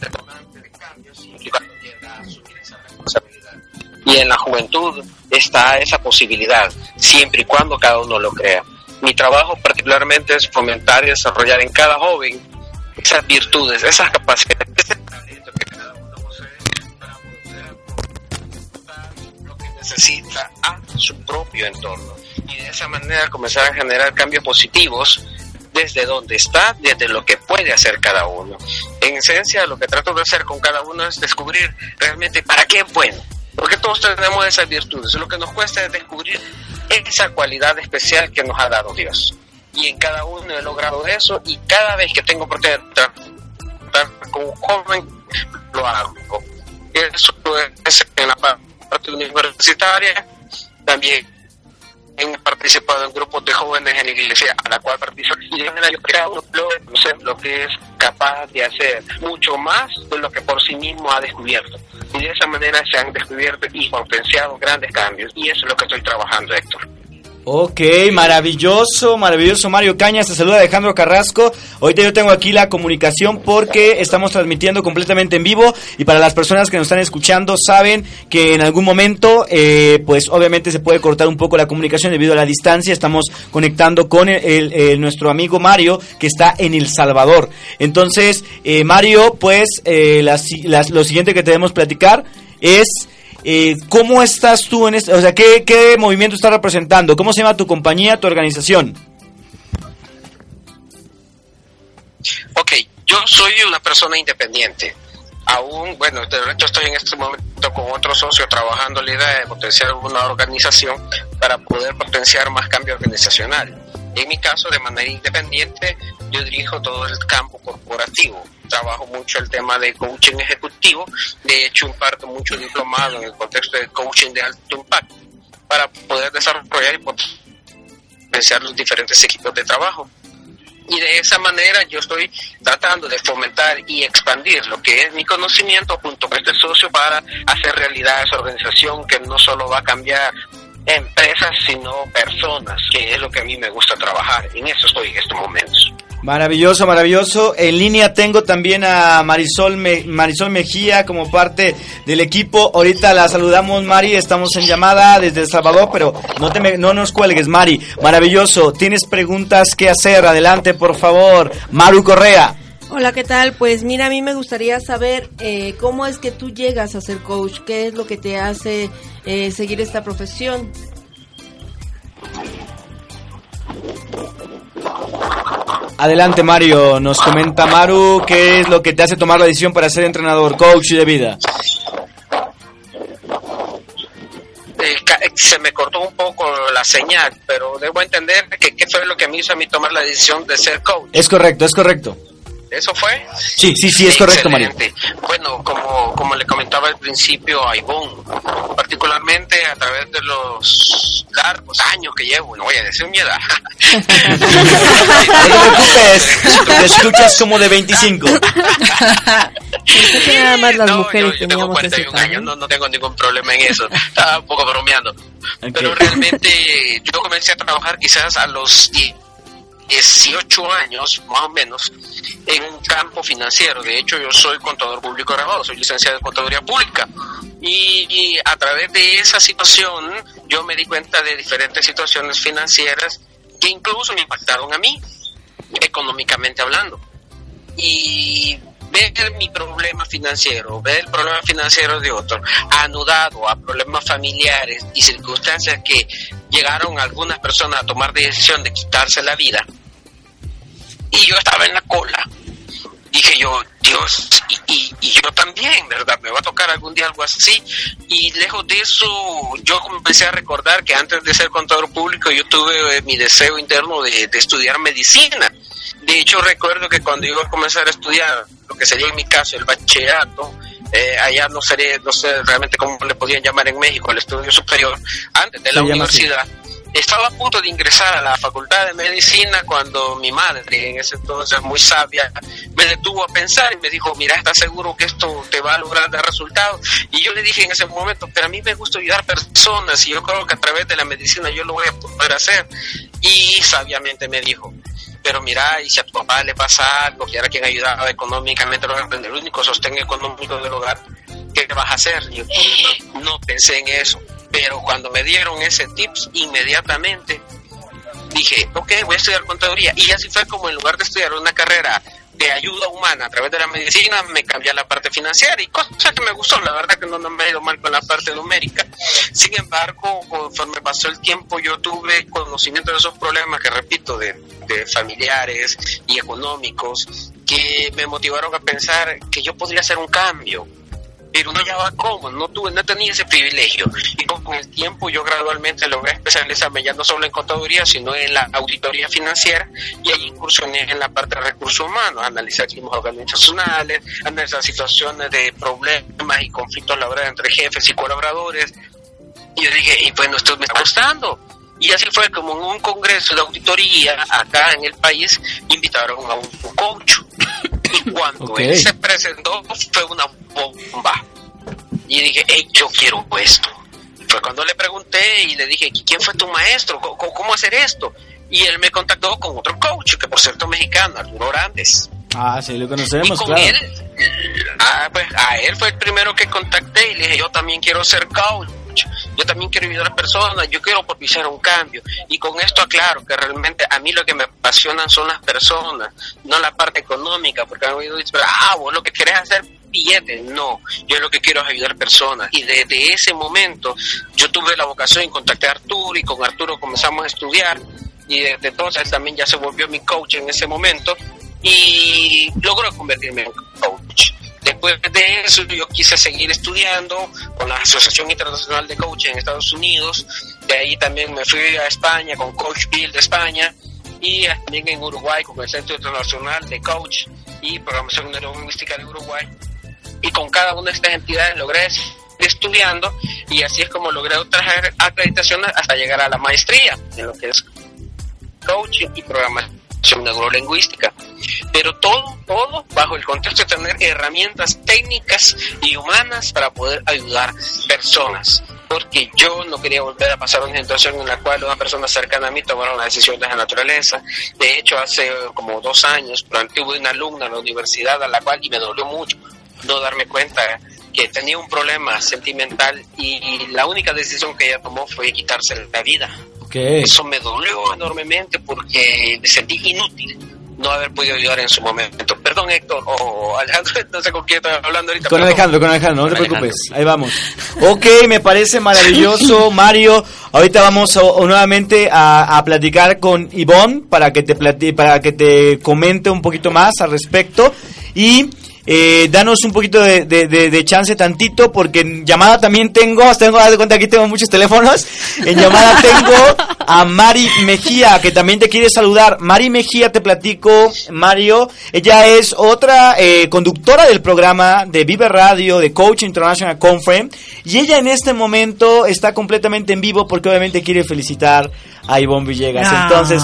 Y en la juventud está esa posibilidad, siempre y cuando cada uno lo crea. Mi trabajo particularmente es fomentar y desarrollar en cada joven esas virtudes, esas capacidades, ese talento que cada uno posee para poder lo que necesita a su propio entorno. Y de esa manera comenzar a generar cambios positivos desde donde está, desde lo que puede hacer cada uno. En esencia, lo que trato de hacer con cada uno es descubrir realmente para qué es bueno. Porque todos tenemos esas virtudes. Lo que nos cuesta es descubrir esa cualidad especial que nos ha dado Dios. Y en cada uno he logrado eso y cada vez que tengo oportunidad con un joven, lo hago. Eso es en la parte universitaria. También he participado en grupos de jóvenes en la iglesia a la cual participo y logra conocer lo que es capaz de hacer mucho más de lo que por sí mismo ha descubierto. Y de esa manera se han descubierto y potenciado grandes cambios. Y eso es lo que estoy trabajando Héctor Ok, maravilloso, maravilloso Mario Cañas, te saluda Alejandro Carrasco. Ahorita yo tengo aquí la comunicación porque estamos transmitiendo completamente en vivo y para las personas que nos están escuchando saben que en algún momento eh, pues obviamente se puede cortar un poco la comunicación debido a la distancia. Estamos conectando con el, nuestro amigo Mario que está en El Salvador. Entonces, eh, Mario, pues eh, lo siguiente que debemos platicar es... Eh, ¿Cómo estás tú en este, o sea, ¿qué, qué movimiento estás representando? ¿Cómo se llama tu compañía, tu organización? Ok, yo soy una persona independiente. Aún, bueno, de hecho estoy en este momento con otro socio trabajando la idea de potenciar una organización para poder potenciar más cambio organizacional. En mi caso, de manera independiente, yo dirijo todo el campo corporativo. Trabajo mucho el tema de coaching ejecutivo. De hecho, imparto mucho diplomado en el contexto de coaching de alto impacto para poder desarrollar y potenciar los diferentes equipos de trabajo. Y de esa manera yo estoy tratando de fomentar y expandir lo que es mi conocimiento junto con este socio para hacer realidad esa organización que no solo va a cambiar empresas sino personas que es lo que a mí me gusta trabajar. En eso estoy en estos momentos Maravilloso, maravilloso. En línea tengo también a Marisol, Me- Marisol Mejía como parte del equipo. Ahorita la saludamos, Mari. Estamos en llamada desde El Salvador, pero no, te no nos cuelgues, Mari. Maravilloso. ¿Tienes preguntas que hacer? Adelante, por favor. Maru Correa. Hola, ¿qué tal? Pues mira, a mí me gustaría saber eh, cómo es que tú llegas a ser coach, qué es lo que te hace eh, seguir esta profesión. Adelante, Mario. Nos comenta Maru qué es lo que te hace tomar la decisión para ser entrenador, coach de vida. Eh, ca- se me cortó un poco la señal pero debo entender que qué fue lo que me hizo a mí tomar la decisión de ser coach Es correcto, es correcto. Eso fue Sí, sí, sí, es correcto, Mario. Bueno, como, como le comentaba al principio a Ivonne, particularmente a través de los largos años que llevo, no voy a decir mi edad. No te preocupes, te escuchas como de 25. Pensé que nada más las No, mujeres yo, yo tengo teníamos ese 41 años, no, no tengo ningún problema en eso. Estaba un poco bromeando. Ok. Pero realmente yo comencé a trabajar quizás a los 10 18 años, más o menos, en un campo financiero. De hecho, yo soy contador público grabado, soy licenciado en contaduría pública. Y, a través de esa situación, yo me di cuenta de diferentes situaciones financieras que incluso me impactaron a mí, económicamente hablando. Y ver mi problema financiero, ver el problema financiero de otro, anudado a problemas familiares y circunstancias que llegaron algunas personas a tomar decisión de quitarse la vida, y yo estaba en la cola. Dije yo, Dios, y, y, y yo también, ¿verdad? Me va a tocar algún día algo así. Y lejos de eso, yo comencé a recordar que antes de ser contador público, yo tuve eh, mi deseo interno de, de estudiar medicina. De hecho, recuerdo que cuando iba a comenzar a estudiar lo que sería en mi caso el bachillerato, eh, allá no sé, no sé realmente cómo le podían llamar en México, el estudio superior, antes de la así. Estaba a punto de ingresar a la facultad de medicina cuando mi madre, en ese entonces muy sabia, me detuvo a pensar y me dijo, mira, ¿estás seguro que esto te va a lograr dar resultados? Y yo le dije en ese momento, pero a mí me gusta ayudar personas y yo creo que a través de la medicina yo lo voy a poder hacer. Y sabiamente me dijo, pero mira, y si a tu papá le pasa algo, que era quien ayudaba económicamente, al hogar, el único sostén económico del hogar, ¿qué vas a hacer? Yo no pensé en eso, pero cuando me dieron ese tips, inmediatamente dije, ok, voy a estudiar contaduría. Y así fue como en lugar de estudiar una carrera de ayuda humana a través de la medicina, me cambié a la parte financiera y cosa que me gustó, la verdad que no, no me ha ido mal con la parte numérica. Sin embargo, conforme pasó el tiempo, yo tuve conocimiento de esos problemas que, repito, de, de familiares y económicos, que me motivaron a pensar que yo podría hacer un cambio pero no hallaba cómo, no tuve, no tenía ese privilegio. Y con el tiempo yo gradualmente logré especializarme ya no solo en contaduría, sino en la auditoría financiera, y ahí incursioné en la parte de recursos humanos, analizar crímenes organizacionales, analizar situaciones de problemas y conflictos laborales entre jefes y colaboradores. Y yo dije, y bueno, esto me está gustando. Y así fue como en un congreso de auditoría acá en el país, invitaron a un coach. Cuando él se presentó, fue una bomba. Y dije, hey, yo quiero esto. fue cuando le pregunté y le dije, ¿quién fue tu maestro? ¿Cómo, cómo hacer esto? Y él me contactó con otro coach, que por cierto mexicano, Arturo Grandes. Ah, sí, lo conocemos, y con claro. él, ah, pues a él fue el primero que contacté y le dije, yo también quiero ser coach, yo también quiero ayudar a personas, yo quiero propiciar un cambio. Y con esto aclaro que realmente a mí lo que me apasionan son las personas, no la parte económica, porque han oído decir, ah, vos lo que querés hacer billetes, no, yo lo que quiero es ayudar personas. Y desde ese momento yo tuve la vocación y contacté a Arturo y con Arturo comenzamos a estudiar y desde entonces también ya se volvió mi coach en ese momento y logró convertirme en coach. Después de eso yo quise seguir estudiando con la Asociación Internacional de Coaching en Estados Unidos, de ahí también me fui a España con Coach Bill de España y también en Uruguay con el Centro Internacional de Coach y Programación Neurolingüística de Uruguay. Y con cada una de estas entidades logré estudiando y así es como logré otras acreditaciones hasta llegar a la maestría en lo que es coaching y programación neurolingüística. Pero todo, todo bajo el contexto de tener herramientas técnicas y humanas para poder ayudar personas. Porque yo no quería volver a pasar una situación en la cual una persona cercana a mí tomara una decisión de esa naturaleza. De hecho, hace como dos años, tuve una alumna en la universidad a la cual, y me dolió mucho no darme cuenta que tenía un problema sentimental y la única decisión que ella tomó fue quitarse la vida. Okay. Eso me dolió enormemente porque me sentí inútil no haber podido ayudar en su momento. Perdón, Héctor, o Alejandro, no sé con quién estoy hablando ahorita. Con perdón. Alejandro, con Alejandro, no te preocupes. Ahí vamos. Ok, me parece maravilloso, Mario. Ahorita vamos nuevamente a, a platicar con Ivonne para que te plati- para que te comente un poquito más al respecto y eh, danos un poquito de, de- de- chance tantito porque en llamada también tengo, hasta tengo, haz de cuenta aquí tengo muchos teléfonos. En llamada tengo a Mari Mejía que también te quiere saludar. Mari Mejía, te platico, Mario. Ella es otra eh, conductora del programa de Vive Radio, de Coach International Conference. Y ella en este momento está completamente en vivo porque obviamente quiere felicitar a Ivonne Villegas. Entonces,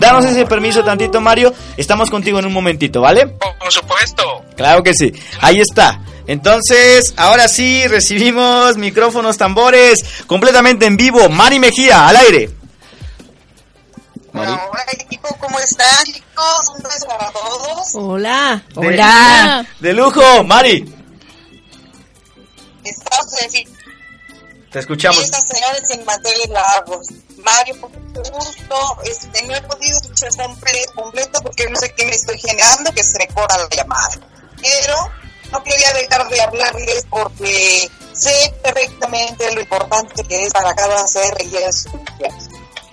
danos ese permiso tantito, Mario. Estamos contigo en un momentito, ¿vale? Por supuesto. Claro que sí. Ahí está. Entonces, ahora sí, recibimos micrófonos, tambores, completamente en vivo. Mari Mejía, al aire. Mari. Hola equipo, ¿cómo están chicos? Un beso para todos. Hola. De- De lujo, Mari. Estamos en Te escuchamos. fiestas señores sin manteles largos. Mario, por gusto, este, no he podido escuchar comple- completo porque no sé qué me estoy generando que se me corta la llamada. Pero no quería dejar de hablarles porque sé perfectamente lo importante que es para cada ser y es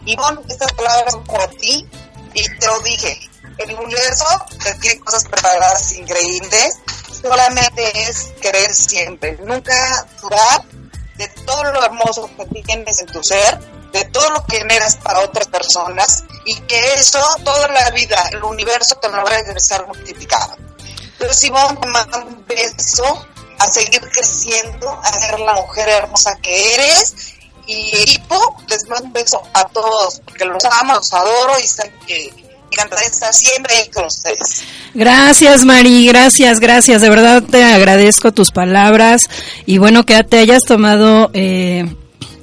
Ivonne, estas palabras son para ti y te lo dije. El universo te tiene cosas preparadas increíbles. Solamente es querer siempre. Nunca dudar de todo lo hermoso que tienes en tu ser, de todo lo que generas para otras personas y que eso, toda la vida, el universo te lo va a regresar multiplicado. Entonces, Ivonne, te mando un beso a seguir creciendo, a ser la mujer hermosa que eres. Y equipo, les mando un beso a todos, porque los amo, los adoro y saben que me encantaría estar siempre ahí con ustedes. Gracias, Mari, gracias, gracias. De verdad te agradezco tus palabras y bueno que te hayas tomado eh,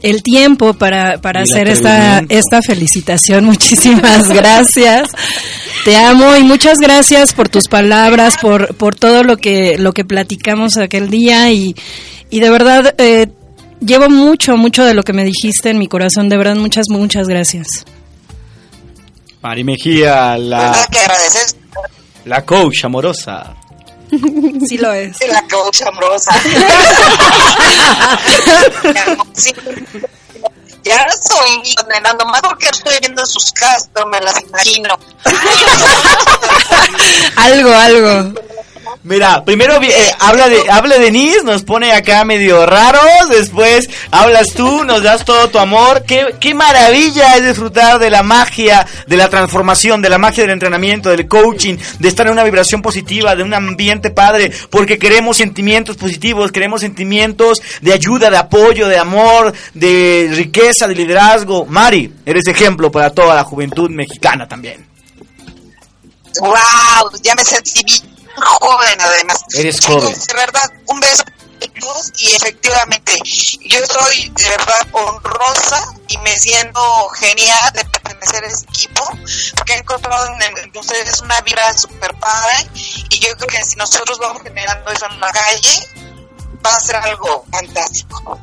el tiempo para, para hacer esta, esta felicitación. Muchísimas gracias. Te amo y muchas gracias por tus palabras, por, por todo lo que, lo que platicamos aquel día y, y de verdad eh, llevo mucho, mucho de lo que me dijiste en mi corazón. De verdad, muchas, muchas gracias. Mari Mejía, la, que agradeces la coach amorosa. Sí lo es. la coach amorosa. Sí. ya soy condenando más porque estoy viendo sus castos, me las imagino. algo, algo. Mira, primero eh, habla de habla Denise, nos pone acá medio raros, después hablas tú, nos das todo tu amor. Qué, qué maravilla es disfrutar de la magia, de la transformación, de la magia del entrenamiento, del coaching, de estar en una vibración positiva, de un ambiente padre, porque queremos sentimientos positivos, queremos sentimientos de ayuda, de apoyo, de amor, de riqueza, de liderazgo. Mari, eres ejemplo para toda la juventud mexicana también. wow, ya me sentí joven además. Eres joven. De verdad, un beso y efectivamente yo estoy de verdad honrosa y me siento genial de pertenecer a ese equipo porque he encontrado en, en ustedes una vibra super padre y yo creo que si nosotros vamos generando eso en la calle va a ser algo fantástico.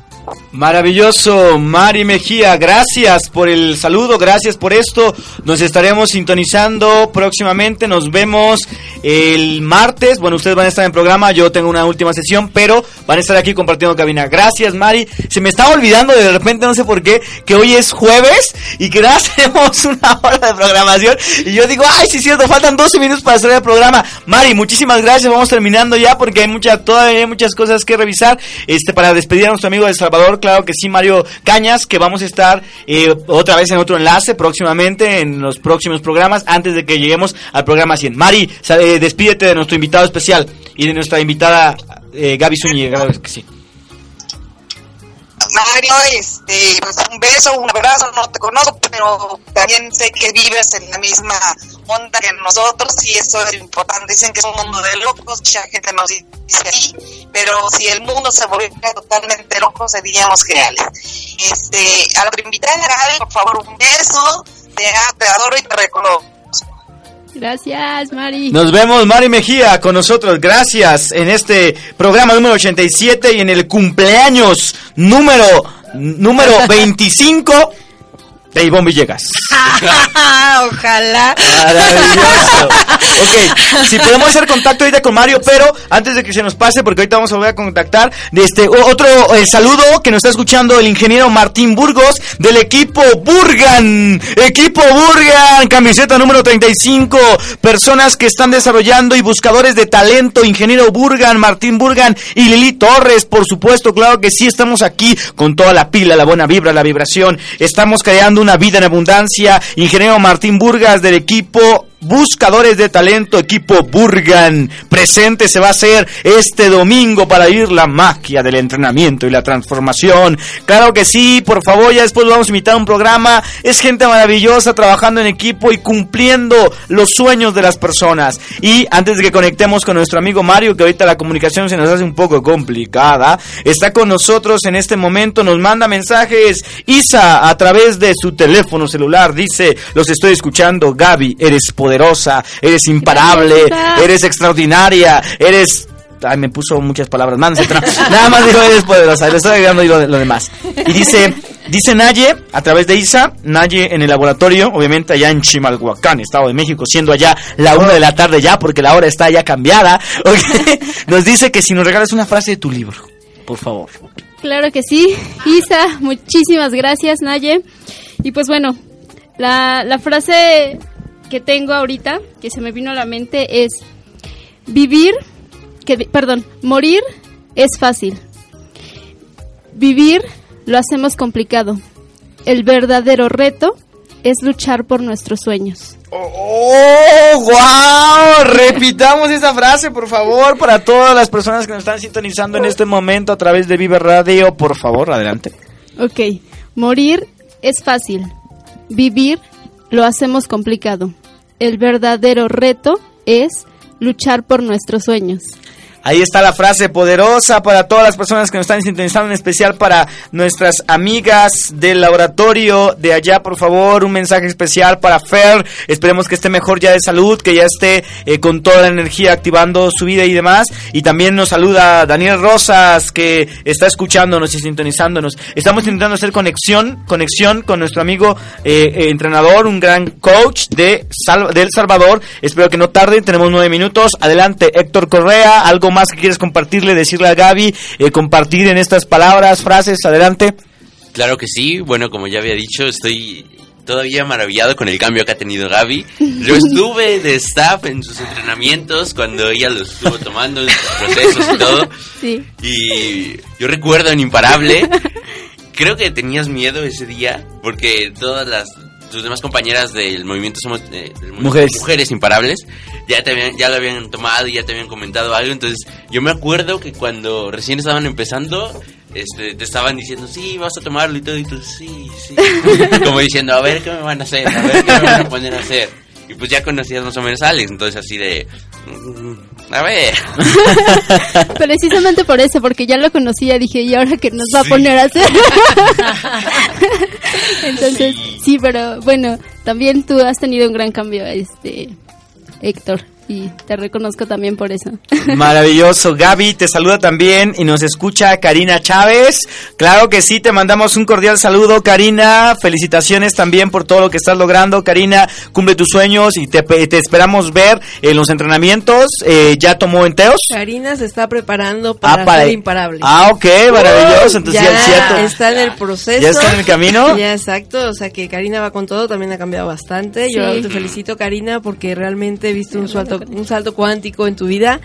Maravilloso, Mari Mejía, gracias por el saludo, gracias por esto. Nos estaremos sintonizando próximamente, nos vemos el martes. Bueno, ustedes van a estar en programa, yo tengo una última sesión, pero van a estar aquí compartiendo cabina. Gracias, Mari. Se me estaba olvidando de repente, no sé por qué, que hoy es jueves y que nada, tenemos una hora de programación. Y yo digo, ay, sí es cierto, faltan 12 minutos para hacer el programa. Mari, muchísimas gracias, vamos terminando ya porque hay mucha, todavía hay muchas cosas que revisar. Este, para despedir a nuestro amigo de Salvador, claro que sí, Mario Cañas, que vamos a estar eh, otra vez en otro enlace próximamente, en los próximos programas, antes de que lleguemos al programa 100. Mari, eh, despídete de nuestro invitado especial y de nuestra invitada eh, Gaby Zúñiga. Mario, este, pues un beso, un abrazo, no te conozco, pero también sé que vives en la misma onda que nosotros y eso es importante. Dicen que es un mundo de locos, mucha gente nos dice ahí, pero si el mundo se volviera totalmente loco seríamos geniales. Este, a la por favor, un beso, te, te adoro y te reconozco. Gracias, Mari. Nos vemos, Mari Mejía, con nosotros. Gracias en este programa número 87 y en el cumpleaños número, número 25 de Ivonne Villegas. Ojalá. Maravilloso. Ok, si podemos hacer contacto ahorita con Mario, pero antes de que se nos pase, porque ahorita vamos a volver a contactar, de este otro eh, saludo que nos está escuchando el ingeniero Martín Burgos del equipo Burgan. Equipo Burgan, camiseta número 35. Personas que están desarrollando y buscadores de talento, ingeniero Burgan, Martín Burgan y Lili Torres, por supuesto, claro que sí, estamos aquí con toda la pila, la buena vibra, la vibración. Estamos creando una vida en abundancia. Ingeniero Martín Burgas del equipo Buscadores de Talento, equipo Burgan. Presente se va a hacer este domingo para vivir la magia del entrenamiento y la transformación. Claro que sí, por favor, ya después lo vamos a invitar a un programa. Es gente maravillosa trabajando en equipo y cumpliendo los sueños de las personas. Y antes de que conectemos con nuestro amigo Mario, que ahorita la comunicación se nos hace un poco complicada, está con nosotros en este momento, nos manda mensajes. Isa, a través de su teléfono celular, dice, los estoy escuchando, Gaby, eres poderosa poderosa, eres imparable, eres extraordinaria, eres Ay, me puso muchas palabras más. Nada más dijo eres poderosa. Le estoy agregando lo, lo, demás. Y dice, dice Naye, a través de Isa, Naye en el laboratorio, obviamente allá en Chimalhuacán, Estado de México, siendo allá la una de la tarde ya, porque la hora está ya cambiada. Okay, nos dice que si nos regalas una frase de tu libro, por favor. Claro que sí. Isa, muchísimas gracias, Naye. Y pues bueno, la, la frase que tengo ahorita, que se me vino a la mente, es vivir, que, perdón, morir es fácil. Vivir lo hacemos complicado. El verdadero reto es luchar por nuestros sueños. ¡Oh, wow! Repitamos esa frase, por favor, para todas las personas que nos están sintonizando en este momento a través de Vive Radio. Por favor, adelante. Ok, morir es fácil. Vivir lo hacemos complicado. El verdadero reto es luchar por nuestros sueños. Ahí está la frase poderosa para todas las personas que nos están sintonizando, en especial para nuestras amigas del laboratorio de allá, por favor, un mensaje especial para Fer. Esperemos que esté mejor ya de salud, que ya esté eh, con toda la energía activando su vida y demás. Y también nos saluda Daniel Rosas, que está escuchándonos y sintonizándonos. Estamos intentando hacer conexión, conexión con nuestro amigo eh, eh, entrenador, un gran coach de del Salvador. Espero que no tarde, tenemos nueve minutos. Adelante, Héctor Correa, algo más que quieres compartirle, decirle a Gaby, eh, compartir en estas palabras, frases, adelante. Claro que sí, bueno, como ya había dicho, estoy todavía maravillado con el cambio que ha tenido Gaby. Yo estuve de staff en sus entrenamientos cuando ella los estuvo tomando, en sus procesos y todo. Sí. Y yo recuerdo en Imparable, creo que tenías miedo ese día, porque todas las tus demás compañeras del movimiento somos eh, del movimiento Mujeres. mujeres imparables ya te habían, ya lo habían tomado y ya te habían comentado algo entonces yo me acuerdo que cuando recién estaban empezando este, te estaban diciendo sí vas a tomarlo y todo y tú sí sí como diciendo a ver qué me van a hacer a ver qué me van a poner a hacer y pues ya conocías más o menos a Alex, entonces así de... mm, A ver. Precisamente por eso, porque ya lo conocía, dije, ¿y ahora qué nos va a Sí. poner a hacer? Entonces, sí. pero bueno, también tú has tenido un gran cambio, este, Héctor, y te reconozco también por eso. Maravilloso. Gaby te saluda también y nos escucha Karina Chávez. Claro que sí, te mandamos un cordial saludo, Karina. Felicitaciones también por todo lo que estás logrando, Karina. Cumple tus sueños y te, te esperamos ver en los entrenamientos. Eh, ¿Ya tomó enteos? Karina se está preparando para, Ah, para- ser imparable. Ah, ok, maravilloso. Entonces ya, ya es cierto. está en el proceso. ¿Ya está en el camino? Ya, exacto. O sea que Karina va con todo, también ha cambiado bastante. Yo te felicito, Karina, porque realmente he visto un salto, un salto cuántico en tu vida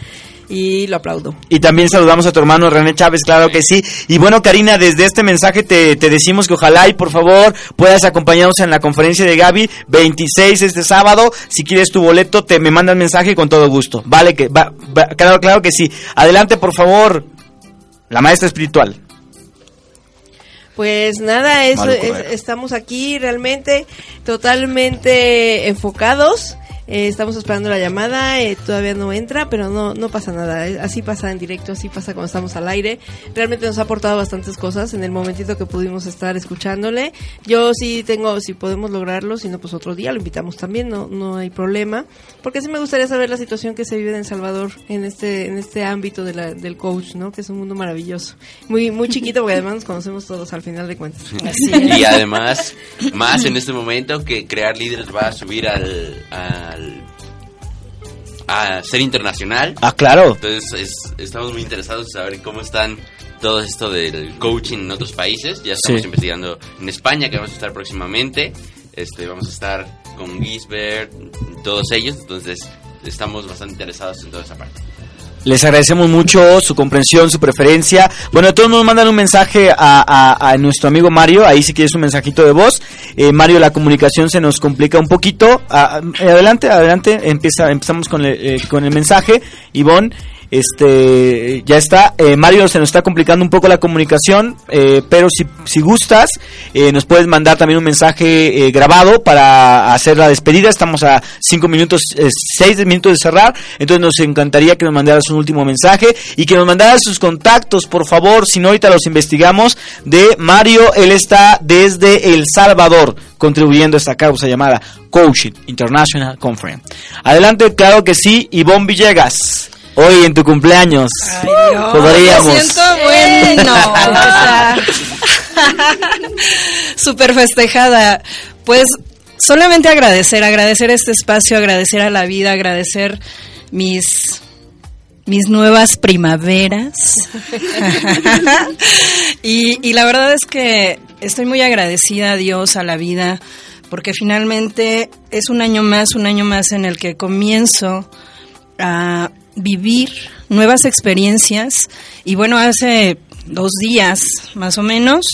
y lo aplaudo. Y también saludamos a tu hermano René Chávez, claro que sí. Y bueno, Karina, desde este mensaje te, te decimos que ojalá y por favor puedas acompañarnos en la conferencia de Gaby 26 este sábado. Si quieres tu boleto, te me mandas mensaje con todo gusto. Vale, que va, va- claro, claro que sí. Adelante, por favor. La maestra espiritual. Pues nada, es- correr. estamos aquí realmente totalmente enfocados. Eh, estamos esperando la llamada, eh, todavía no entra, pero no no pasa nada. eh, Así pasa en directo, así pasa cuando estamos al aire. Realmente nos ha aportado bastantes cosas en el momentito que pudimos estar escuchándole. Yo sí tengo, si podemos lograrlo, si no, pues otro día lo invitamos también, no no hay problema. Porque sí me gustaría saber la situación que se vive en El Salvador en este en este ámbito de la- del coach, ¿no? Que es un mundo maravilloso. Muy muy chiquito porque además nos conocemos todos al final de cuentas. Y además, más en este momento que crear líderes va a subir al, al a ser internacional. Ah, claro. Entonces es- estamos muy interesados en saber cómo están todo esto del coaching en otros países. Ya estamos Sí. investigando en España, que vamos a estar próximamente. Este, vamos a estar con Gisbert, todos ellos. Entonces estamos bastante interesados en toda esa parte. Les agradecemos mucho su comprensión, su preferencia. Bueno, todos nos mandan un mensaje a, nuestro amigo Mario. Ahí si quieres un mensajito de voz. Eh, Mario, la comunicación se nos complica un poquito. Ah, eh, adelante, adelante. Empieza, empezamos con el, eh, con el mensaje. Ivonne, este, ya está. Eh, Mario, se nos está complicando un poco la comunicación. eh, pero si, si gustas, eh, nos puedes mandar también un mensaje eh, grabado para hacer la despedida. Estamos a cinco minutos, eh, seis minutos de cerrar. Entonces nos encantaría que nos mandaras un último mensaje y que nos mandaras sus contactos, por favor. Si no, ahorita los investigamos. De Mario, él está desde El Salvador contribuyendo a esta causa llamada Coaching International Conference. Adelante, claro que sí, Ivonne Villegas. Hoy en tu cumpleaños. Podríamos. Me siento bueno. Súper festejada. Pues solamente agradecer, agradecer este espacio, agradecer a la vida, agradecer mis mis nuevas primaveras. y, y la verdad es que estoy muy agradecida a Dios, a la vida, porque finalmente es un año más, un año más en el que comienzo a vivir nuevas experiencias. Y bueno, hace dos días más o menos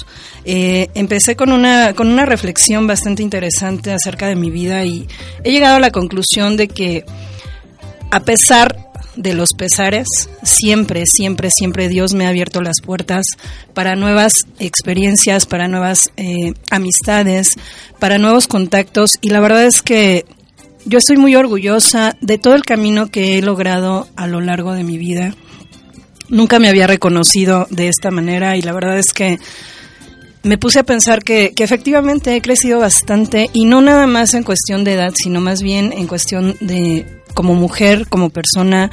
eh, empecé con una, con una reflexión bastante interesante acerca de mi vida y he llegado a la conclusión de que a pesar de los pesares, siempre, siempre, siempre Dios me ha abierto las puertas para nuevas experiencias, para nuevas eh, amistades, para nuevos contactos y la verdad es que yo estoy muy orgullosa de todo el camino que he logrado a lo largo de mi vida. Nunca me había reconocido de esta manera y la verdad es que me puse a pensar que, que efectivamente he crecido bastante y no nada más en cuestión de edad, sino más bien en cuestión de como mujer, como persona,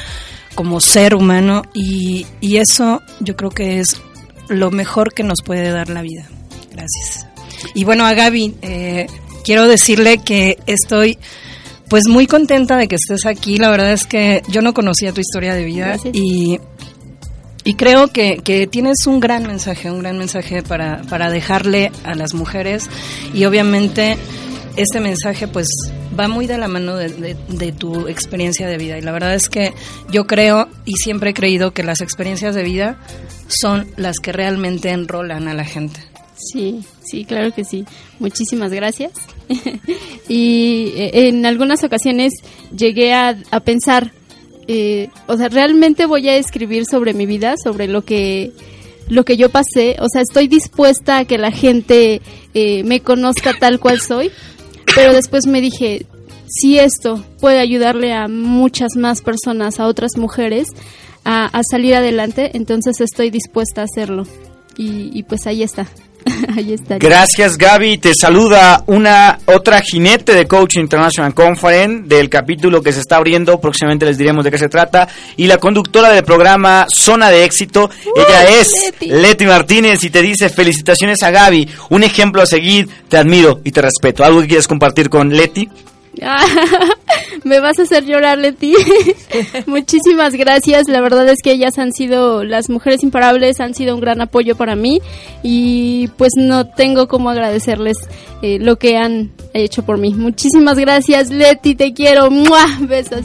como ser humano y, y eso yo creo que es lo mejor que nos puede dar la vida. Gracias. Y bueno, a Gaby, eh, quiero decirle que estoy pues muy contenta de que estés aquí. La verdad es que yo no conocía tu historia de vida Gracias. y, y creo que, que tienes un gran mensaje, un gran mensaje para, para dejarle a las mujeres y obviamente este mensaje pues va muy de la mano de, de- de tu experiencia de vida y la verdad es que yo creo y siempre he creído que las experiencias de vida son las que realmente enrolan a la gente. Sí, sí, claro que sí. Muchísimas gracias. y eh, en algunas ocasiones llegué a, pensar, eh, o sea, realmente voy a escribir sobre mi vida, sobre lo que lo que yo pasé. O sea, estoy dispuesta a que la gente eh, me conozca tal cual soy. Pero después me dije, si esto puede ayudarle a muchas más personas, a otras mujeres, a, a salir adelante, entonces estoy dispuesta a hacerlo. Y, y pues ahí está. ahí está. Gracias Gaby, te saluda una otra jinete de Coach International Conference del capítulo que se está abriendo, próximamente les diremos de qué se trata, y la conductora del programa Zona de Éxito, ella es Leti. Leti Martínez y te dice felicitaciones a Gaby, un ejemplo a seguir, te admiro y te respeto. ¿Algo que quieres compartir con Leti? Me vas a hacer llorar, Leti. Muchísimas gracias. La verdad es que ellas han sido, las mujeres imparables han sido un gran apoyo para mí y pues no tengo cómo agradecerles eh, lo que han hecho por mí. Muchísimas gracias, Leti, te quiero. ¡Mua! Besos.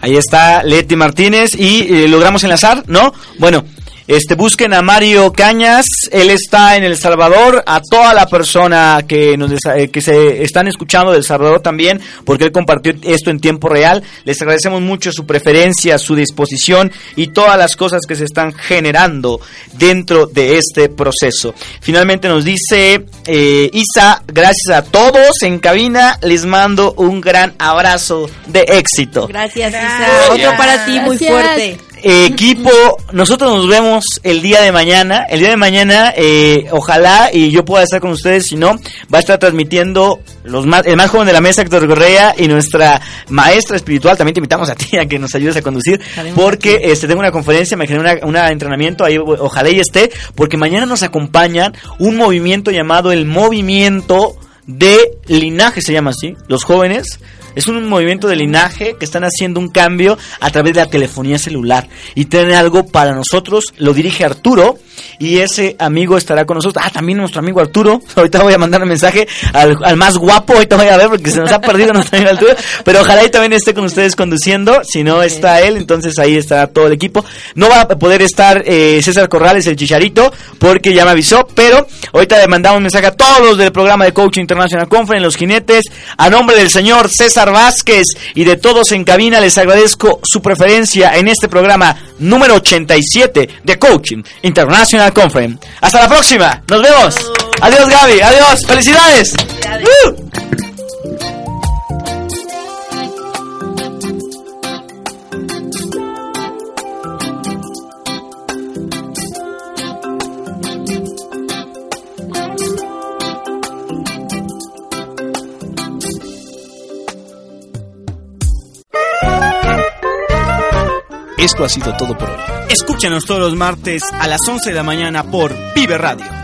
Ahí está Leti Martínez y eh, logramos enlazar, ¿no? Bueno, este busquen a Mario Cañas, él está en El Salvador, a toda la persona que nos des- eh, que se están escuchando del Salvador también, porque él compartió esto en tiempo real. Les agradecemos mucho su preferencia, su disposición y todas las cosas que se están generando dentro de este proceso. Finalmente nos dice eh, Isa, gracias a todos en cabina, les mando un gran abrazo de éxito. Gracias, Isa. Otro para ti muy fuerte. Eh, equipo, nosotros nos vemos el día de mañana. El día de mañana, eh, ojalá y yo pueda estar con ustedes. Si no, va a estar transmitiendo los más, el más joven de la mesa, Héctor Correa, y nuestra maestra espiritual. También te invitamos a ti a que nos ayudes a conducir, porque este tengo una conferencia, me generé un entrenamiento ahí, ojalá y esté, porque mañana nos acompañan un movimiento llamado el Movimiento de Linaje, se llama así, los jóvenes. Es un movimiento de linaje que están haciendo un cambio a través de la telefonía celular y tienen algo para nosotros. Lo dirige Arturo y ese amigo estará con nosotros. Ah, también nuestro amigo Arturo. Ahorita voy a mandar un mensaje al, al más guapo. Ahorita voy a ver porque se nos ha perdido nuestro amigo Arturo. Pero ojalá y también esté con ustedes conduciendo. Si no está él, entonces ahí estará todo el equipo. No va a poder estar eh, César Corrales, el chicharito, porque ya me avisó. Pero ahorita le mandamos un mensaje a todos los del programa de Coaching International Conference, los jinetes. A nombre del señor César Vázquez y de todos en cabina, les agradezco su preferencia en este programa número 87 de Coaching International Conference. Hasta la próxima. Nos vemos. Adiós Gaby. Adiós. Felicidades. ¡Uh! Esto ha sido todo por hoy. Escúchanos todos los martes a las 11 de la mañana por Vive Radio.